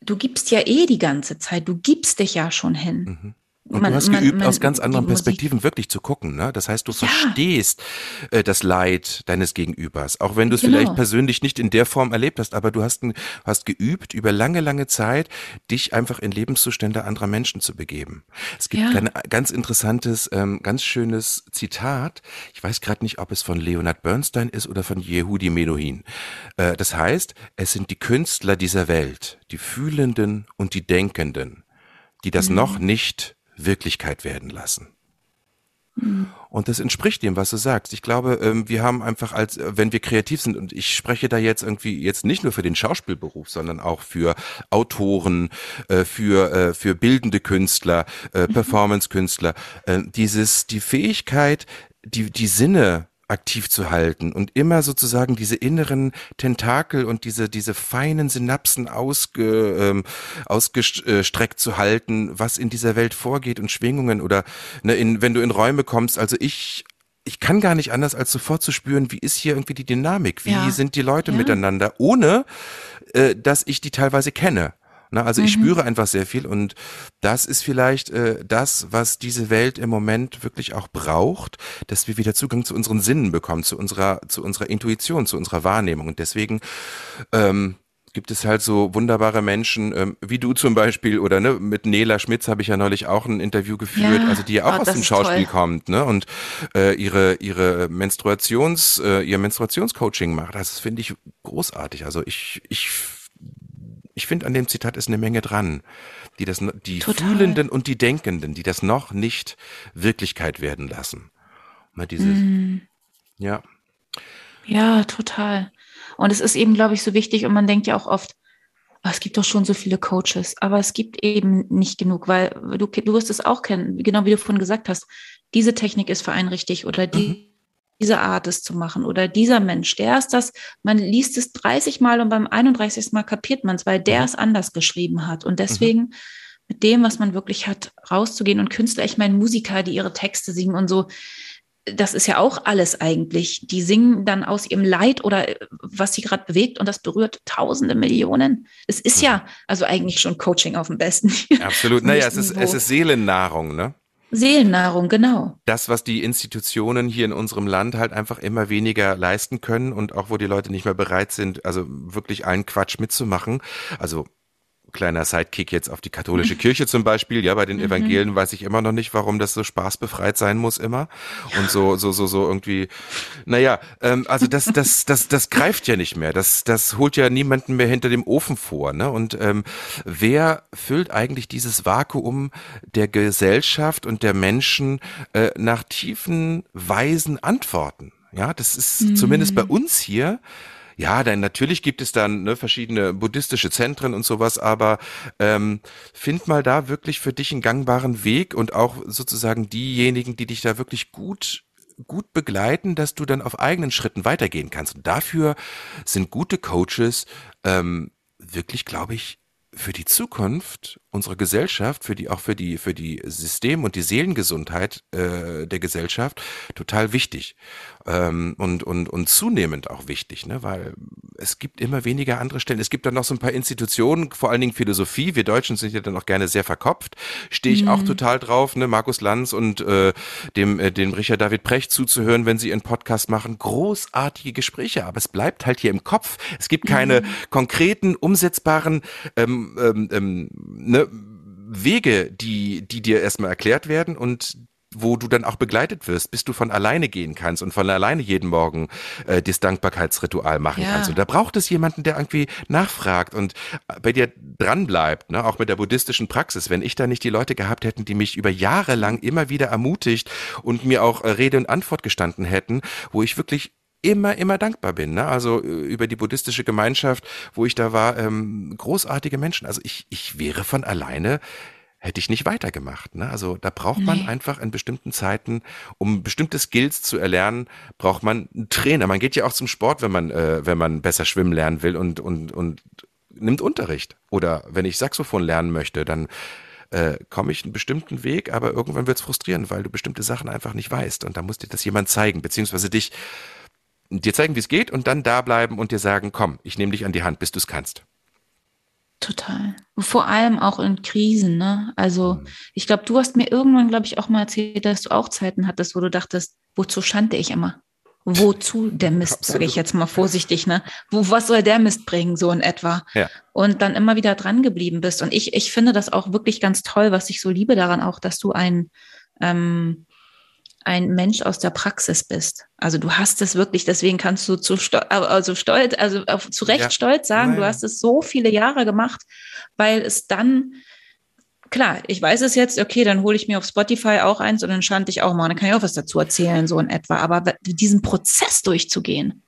du gibst ja eh die ganze Zeit, du gibst dich ja schon hin. Mhm. Und man, du hast geübt, man, aus ganz anderen Perspektiven Musik. wirklich zu gucken. Ne? Das heißt, du ja. verstehst äh, das Leid deines Gegenübers, auch wenn du es genau. vielleicht persönlich nicht in der Form erlebt hast, aber du hast, hast geübt, über lange, lange Zeit dich einfach in Lebenszustände anderer Menschen zu begeben. Es gibt ja. ein ganz interessantes, ähm, ganz schönes Zitat. Ich weiß gerade nicht, ob es von Leonard Bernstein ist oder von Yehudi Menuhin. Äh, das heißt, es sind die Künstler dieser Welt, die Fühlenden und die Denkenden, die das mhm. noch nicht Wirklichkeit werden lassen. Mhm. Und das entspricht dem, was du sagst. Ich glaube, ähm, wir haben einfach als, äh, wenn wir kreativ sind, und ich spreche da jetzt irgendwie jetzt nicht nur für den Schauspielberuf, sondern auch für Autoren, äh, für, äh, für bildende Künstler, mhm. Performance-Künstler, dieses, die Fähigkeit, die, die Sinne aktiv zu halten und immer sozusagen diese inneren Tentakel und diese, diese feinen Synapsen ausge, ähm, ausgestreckt zu halten, was in dieser Welt vorgeht und Schwingungen oder ne, in, wenn du in Räume kommst. Also ich ich kann gar nicht anders, als sofort zu spüren, wie ist hier irgendwie die Dynamik, wie ja. sind die Leute ja. miteinander, ohne äh, dass ich die teilweise kenne. Na, also mhm. ich spüre einfach sehr viel und das ist vielleicht äh, das, was diese Welt im Moment wirklich auch braucht, dass wir wieder Zugang zu unseren Sinnen bekommen, zu unserer, zu unserer Intuition, zu unserer Wahrnehmung. Und deswegen ähm, gibt es halt so wunderbare Menschen, ähm, wie du zum Beispiel, oder ne, mit Nela Schmitz habe ich ja neulich auch ein Interview geführt, ja, also die ja auch oh, aus dem Schauspiel toll. kommt, ne? Und äh, ihre, ihre Menstruations, äh, ihr Menstruationscoaching macht. Das finde ich großartig. Also ich, ich ich finde, an dem Zitat ist eine Menge dran, die das, die Total. Fühlenden und die Denkenden, die das noch nicht Wirklichkeit werden lassen. Mal dieses, mm. ja. Ja, total. Und es ist eben, glaube ich, so wichtig und man denkt ja auch oft, oh, es gibt doch schon so viele Coaches, aber es gibt eben nicht genug, weil du, du wirst es auch kennen, genau wie du vorhin gesagt hast, diese Technik ist für einen richtig oder die, mhm diese Art es zu machen oder dieser Mensch, der ist das, man liest es 30 Mal und beim 31. Mal kapiert man es, weil der mhm. es anders geschrieben hat. Und deswegen mhm. mit dem, was man wirklich hat, rauszugehen und Künstler, ich meine Musiker, die ihre Texte singen und so, das ist ja auch alles eigentlich. Die singen dann aus ihrem Leid oder äh, was sie gerade bewegt und das berührt Tausende, Millionen. Es ist ja mhm. also eigentlich schon Coaching auf dem besten. Absolut. naja, es ist, es ist Seelennahrung, ne? Seelennahrung, genau. Das, was die Institutionen hier in unserem Land halt einfach immer weniger leisten können und auch wo die Leute nicht mehr bereit sind, also wirklich allen Quatsch mitzumachen. Also kleiner Sidekick jetzt auf die katholische Kirche zum Beispiel. Ja, bei den mhm. Evangelien weiß ich immer noch nicht, warum das so spaßbefreit sein muss immer. Und so, so, so, so irgendwie, naja, ähm, also das, das, das, das greift ja nicht mehr. Das, das holt ja niemanden mehr hinter dem Ofen vor. Ne? Und ähm, wer füllt eigentlich dieses Vakuum der Gesellschaft und der Menschen äh, nach tiefen, weisen Antworten? Ja, das ist mhm. zumindest bei uns hier ja, dann natürlich gibt es dann ne, verschiedene buddhistische Zentren und sowas, aber ähm, find mal da wirklich für dich einen gangbaren Weg und auch sozusagen diejenigen, die dich da wirklich gut gut begleiten, dass du dann auf eigenen Schritten weitergehen kannst. Und dafür sind gute Coaches ähm, wirklich, glaube ich, für die Zukunft unserer Gesellschaft, für die auch für die für die System und die Seelengesundheit äh, der Gesellschaft total wichtig ähm, und und und zunehmend auch wichtig, ne? Weil es gibt immer weniger andere Stellen. Es gibt dann noch so ein paar Institutionen, vor allen Dingen Philosophie. Wir Deutschen sind ja dann auch gerne sehr verkopft. Stehe ich mhm. auch total drauf, ne? Markus Lanz und äh, dem äh, dem Richard David Precht zuzuhören, wenn sie ihren Podcast machen. Großartige Gespräche, aber es bleibt halt hier im Kopf. Es gibt keine mhm. konkreten umsetzbaren ähm, ähm, ähm, ne, Wege, die, die dir erstmal erklärt werden und wo du dann auch begleitet wirst, bis du von alleine gehen kannst und von alleine jeden Morgen äh, das Dankbarkeitsritual machen ja. kannst. Und da braucht es jemanden, der irgendwie nachfragt und bei dir dranbleibt, ne? auch mit der buddhistischen Praxis. Wenn ich da nicht die Leute gehabt hätten, die mich über Jahre lang immer wieder ermutigt und mir auch äh, Rede und Antwort gestanden hätten, wo ich wirklich immer, immer dankbar bin. Ne? Also äh, über die buddhistische Gemeinschaft, wo ich da war, ähm, großartige Menschen. Also ich, ich wäre von alleine hätte ich nicht weitergemacht. Ne? Also da braucht man nee. einfach in bestimmten Zeiten, um bestimmte Skills zu erlernen, braucht man einen Trainer. Man geht ja auch zum Sport, wenn man, äh, wenn man besser schwimmen lernen will und, und, und nimmt Unterricht. Oder wenn ich Saxophon lernen möchte, dann äh, komme ich einen bestimmten Weg, aber irgendwann wird es frustrierend, weil du bestimmte Sachen einfach nicht weißt. Und da muss dir das jemand zeigen, beziehungsweise dich dir zeigen, wie es geht und dann da bleiben und dir sagen, komm, ich nehme dich an die Hand, bis du es kannst. Total. Vor allem auch in Krisen, ne? Also mhm. ich glaube, du hast mir irgendwann, glaube ich, auch mal erzählt, dass du auch Zeiten hattest, wo du dachtest, wozu schande ich immer? Wozu der Mist, sage ich jetzt mal vorsichtig, ne? Wo, was soll der Mist bringen, so in etwa? Ja. Und dann immer wieder dran geblieben bist. Und ich, ich finde das auch wirklich ganz toll, was ich so liebe daran auch, dass du ein, ähm, ein Mensch aus der Praxis bist. Also du hast es wirklich, deswegen kannst du zu stolz, also stolz, also zu Recht ja. stolz sagen, Nein. du hast es so viele Jahre gemacht, weil es dann, klar, ich weiß es jetzt, okay, dann hole ich mir auf Spotify auch eins und dann schande ich auch mal, dann kann ich auch was dazu erzählen, so in etwa. Aber diesen Prozess durchzugehen,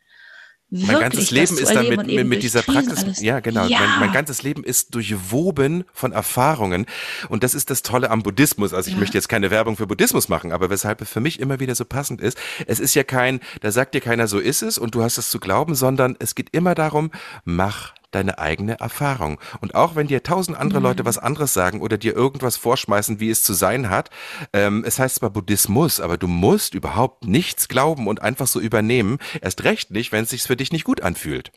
mein ganzes Leben ist dann mit, mit, mit dieser Praxis, alles. ja genau, ja. Mein, mein, ganzes Leben ist durchwoben von Erfahrungen und das ist das Tolle am Buddhismus. Also ich ja. möchte jetzt keine Werbung für Buddhismus machen, aber weshalb es für mich immer wieder so passend ist, es ist ja kein, da sagt dir keiner, so ist es und du hast es zu glauben, sondern es geht immer darum, mach deine eigene Erfahrung. Und auch wenn dir tausend andere mhm. Leute was anderes sagen oder dir irgendwas vorschmeißen, wie es zu sein hat, ähm, es heißt zwar Buddhismus, aber du musst überhaupt nichts glauben und einfach so übernehmen. Erst recht nicht, wenn es sich für dich nicht gut anfühlt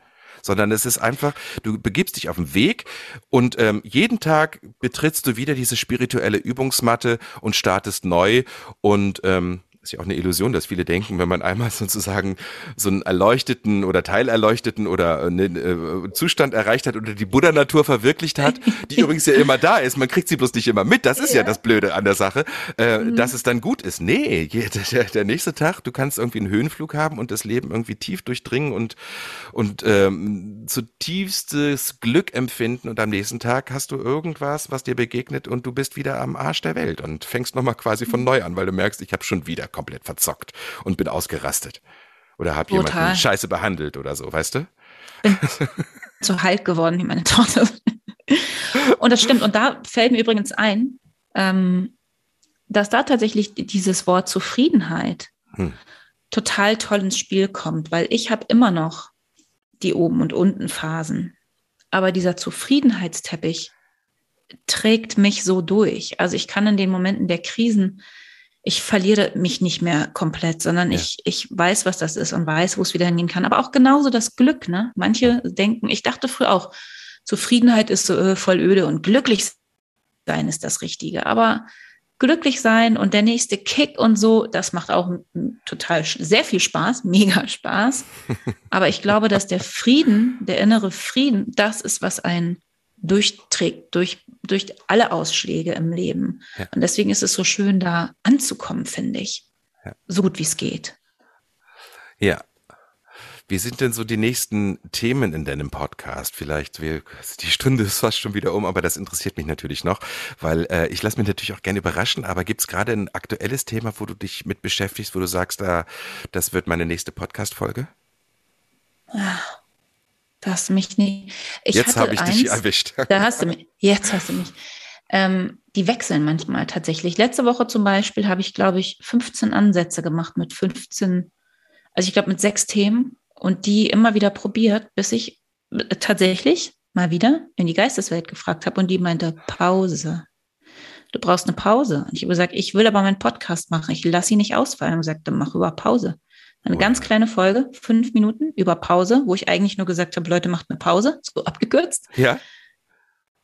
sondern es ist einfach, du begibst dich auf den Weg und ähm, jeden Tag betrittst du wieder diese spirituelle Übungsmatte und startest neu und ähm, ist ja auch eine Illusion, dass viele denken, wenn man einmal sozusagen so einen erleuchteten oder teilerleuchteten oder einen äh, Zustand erreicht hat oder die Buddha-Natur verwirklicht hat, die übrigens ja immer da ist, man kriegt sie bloß nicht immer mit, das ist ja, ja das Blöde an der Sache, äh, mhm. dass es dann gut ist. Nee, der, der nächste Tag, du kannst irgendwie einen Höhenflug haben und das Leben irgendwie tief durchdringen und, und ähm, zutiefstes Glück empfinden und am nächsten Tag hast du irgendwas, was dir begegnet und du bist wieder am Arsch der Welt und fängst nochmal quasi von neu an, weil du merkst, ich habe schon wieder komplett verzockt und bin ausgerastet. Oder habe jemanden scheiße behandelt oder so, weißt du? Bin zu halt geworden wie meine Tochter. Und das stimmt. Und da fällt mir übrigens ein, ähm, dass da tatsächlich dieses Wort Zufriedenheit hm. total toll ins Spiel kommt, weil ich habe immer noch die oben und unten Phasen. Aber dieser Zufriedenheitsteppich trägt mich so durch. Also ich kann in den Momenten der Krisen ich verliere mich nicht mehr komplett, sondern ja. ich, ich weiß, was das ist und weiß, wo es wieder hingehen kann. Aber auch genauso das Glück, ne? Manche denken, ich dachte früher auch, Zufriedenheit ist so äh, voll öde und glücklich sein ist das Richtige. Aber glücklich sein und der nächste Kick und so, das macht auch total sehr viel Spaß, mega Spaß. Aber ich glaube, dass der Frieden, der innere Frieden, das ist, was einen durchträgt, durch, durch alle Ausschläge im Leben. Ja. Und deswegen ist es so schön, da anzukommen, finde ich. Ja. So gut wie es geht. Ja. Wie sind denn so die nächsten Themen in deinem Podcast? Vielleicht, wir, die Stunde ist fast schon wieder um, aber das interessiert mich natürlich noch, weil äh, ich lasse mich natürlich auch gerne überraschen, aber gibt es gerade ein aktuelles Thema, wo du dich mit beschäftigst, wo du sagst, da, das wird meine nächste Podcast-Folge? Ja. Du hast mich nie. Ich jetzt habe ich eins, dich erwischt. Da hast du mich. Jetzt hast du mich. Ähm, die wechseln manchmal tatsächlich. Letzte Woche zum Beispiel habe ich, glaube ich, 15 Ansätze gemacht mit 15, also ich glaube mit sechs Themen und die immer wieder probiert, bis ich äh, tatsächlich mal wieder in die Geisteswelt gefragt habe und die meinte, Pause. Du brauchst eine Pause. Und ich habe gesagt, ich will aber meinen Podcast machen. Ich lasse ihn nicht ausfallen. Und gesagt, dann mach über Pause. Eine ganz kleine Folge, fünf Minuten über Pause, wo ich eigentlich nur gesagt habe, Leute, macht eine Pause, so abgekürzt. Ja.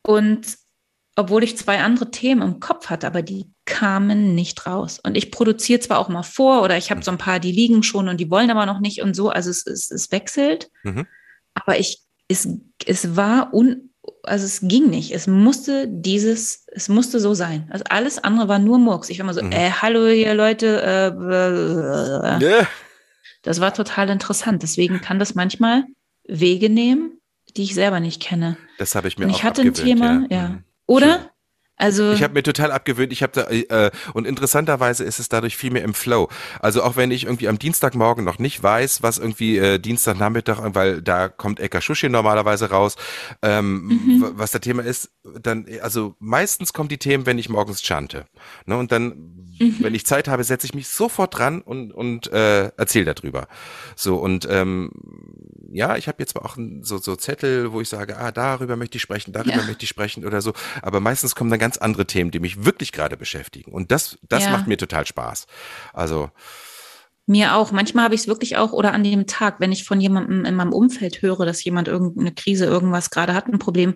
Und obwohl ich zwei andere Themen im Kopf hatte, aber die kamen nicht raus. Und ich produziere zwar auch mal vor oder ich habe so ein paar, die liegen schon und die wollen aber noch nicht und so. Also es, es, es wechselt. Mhm. Aber ich, es, es war un, also es ging nicht. Es musste dieses, es musste so sein. Also alles andere war nur Murks. Ich war mal so, mhm. äh, hallo hier Leute. Äh, yeah. Das war total interessant. Deswegen kann das manchmal Wege nehmen, die ich selber nicht kenne. Das habe ich mir und auch Ich hatte ein Thema, ja. ja. Mhm. Oder? Schön. Also ich habe mir total abgewöhnt. Ich habe da äh, und interessanterweise ist es dadurch viel mehr im Flow. Also auch wenn ich irgendwie am Dienstagmorgen noch nicht weiß, was irgendwie äh, Dienstagnachmittag, weil da kommt Eka Schushi normalerweise raus, ähm, mhm. was das Thema ist, dann also meistens kommen die Themen, wenn ich morgens chante. Ne, und dann, mhm. wenn ich Zeit habe, setze ich mich sofort dran und und äh, erzähle darüber. So und ähm, ja, ich habe jetzt auch so so Zettel, wo ich sage, ah darüber möchte ich sprechen, darüber ja. möchte ich sprechen oder so. Aber meistens kommen dann ganz andere Themen, die mich wirklich gerade beschäftigen. Und das, das ja. macht mir total Spaß. Also. Mir auch. Manchmal habe ich es wirklich auch oder an dem Tag, wenn ich von jemandem in meinem Umfeld höre, dass jemand irgendeine Krise, irgendwas gerade hat, ein Problem,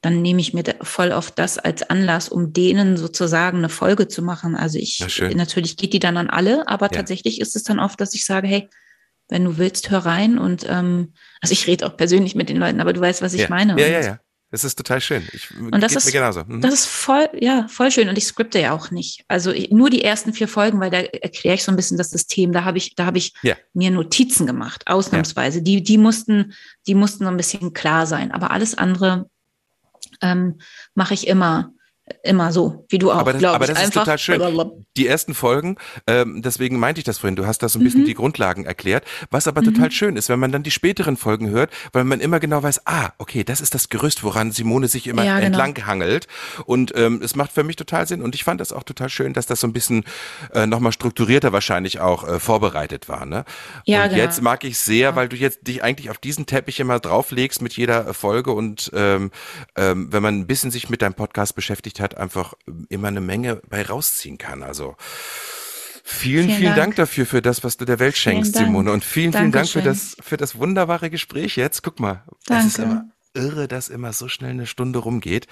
dann nehme ich mir voll oft das als Anlass, um denen sozusagen eine Folge zu machen. Also ich, natürlich geht die dann an alle, aber ja. tatsächlich ist es dann oft, dass ich sage, hey, wenn du willst, hör rein und ähm, also ich rede auch persönlich mit den Leuten, aber du weißt, was ich ja. meine. Ja, ja, ja. Das ist total schön. Ich, und das ist, mir genauso. Mhm. das ist voll, ja, voll schön. Und ich skripte ja auch nicht. Also ich, nur die ersten vier Folgen, weil da erkläre ich so ein bisschen das System. Da habe ich, da habe ich ja. mir Notizen gemacht, ausnahmsweise. Ja. Die, die mussten, die mussten so ein bisschen klar sein. Aber alles andere ähm, mache ich immer immer so, wie du auch. Aber das, aber das ist total schön. Die ersten Folgen, ähm, deswegen meinte ich das vorhin, du hast da so ein bisschen mhm. die Grundlagen erklärt, was aber mhm. total schön ist, wenn man dann die späteren Folgen hört, weil man immer genau weiß, ah, okay, das ist das Gerüst, woran Simone sich immer ja, genau. entlang hangelt. Und ähm, es macht für mich total Sinn und ich fand das auch total schön, dass das so ein bisschen äh, nochmal strukturierter wahrscheinlich auch äh, vorbereitet war. Ne? Ja, und genau. jetzt mag ich sehr, ja. weil du jetzt dich eigentlich auf diesen Teppich immer drauflegst mit jeder Folge und ähm, ähm, wenn man ein bisschen sich mit deinem Podcast beschäftigt, hat, einfach immer eine Menge bei rausziehen kann. Also Vielen, vielen, vielen Dank. Dank. dafür, für das, was du der Welt schenkst, Simone. Und vielen, vielen Dankeschön. Dank für das, für das wunderbare Gespräch jetzt. Guck mal, Danke. es ist immer irre, dass immer so schnell eine Stunde rumgeht,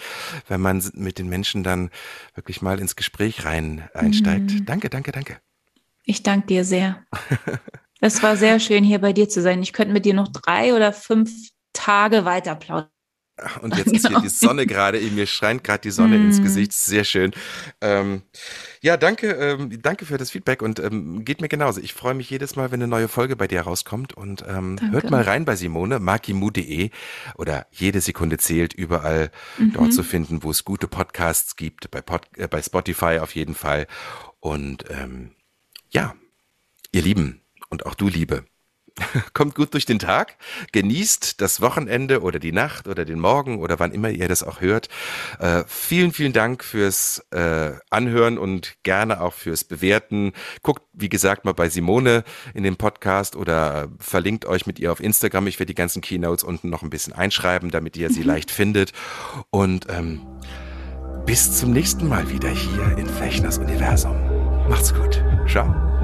wenn man mit den Menschen dann wirklich mal ins Gespräch rein einsteigt. Mhm. Danke, danke, danke. Ich danke dir sehr. Es war sehr schön, hier bei dir zu sein. Ich könnte mit dir noch drei oder fünf Tage weiter plaudern. Und jetzt ist hier die Sonne gerade, mir scheint gerade die Sonne mm. ins Gesicht, sehr schön. Ähm, ja, danke, ähm, danke für das Feedback und ähm, geht mir genauso. Ich freue mich jedes Mal, wenn eine neue Folge bei dir rauskommt und ähm, hört mal rein bei Simone, markimu.de oder jede Sekunde zählt, überall mhm. dort zu finden, wo es gute Podcasts gibt, bei, Pod, äh, bei Spotify auf jeden Fall. Und ähm, ja, ihr Lieben und auch du Liebe, kommt gut durch den Tag, genießt das Wochenende oder die Nacht oder den Morgen oder wann immer ihr das auch hört. Äh, vielen, vielen Dank fürs äh, Anhören und gerne auch fürs Bewerten. Guckt, wie gesagt, mal bei Simone in dem Podcast oder verlinkt euch mit ihr auf Instagram. Ich werde die ganzen Keynotes unten noch ein bisschen einschreiben, damit ihr sie mhm. leicht findet. Und ähm, bis zum nächsten Mal wieder hier in Fechners Universum. Macht's gut. Ciao.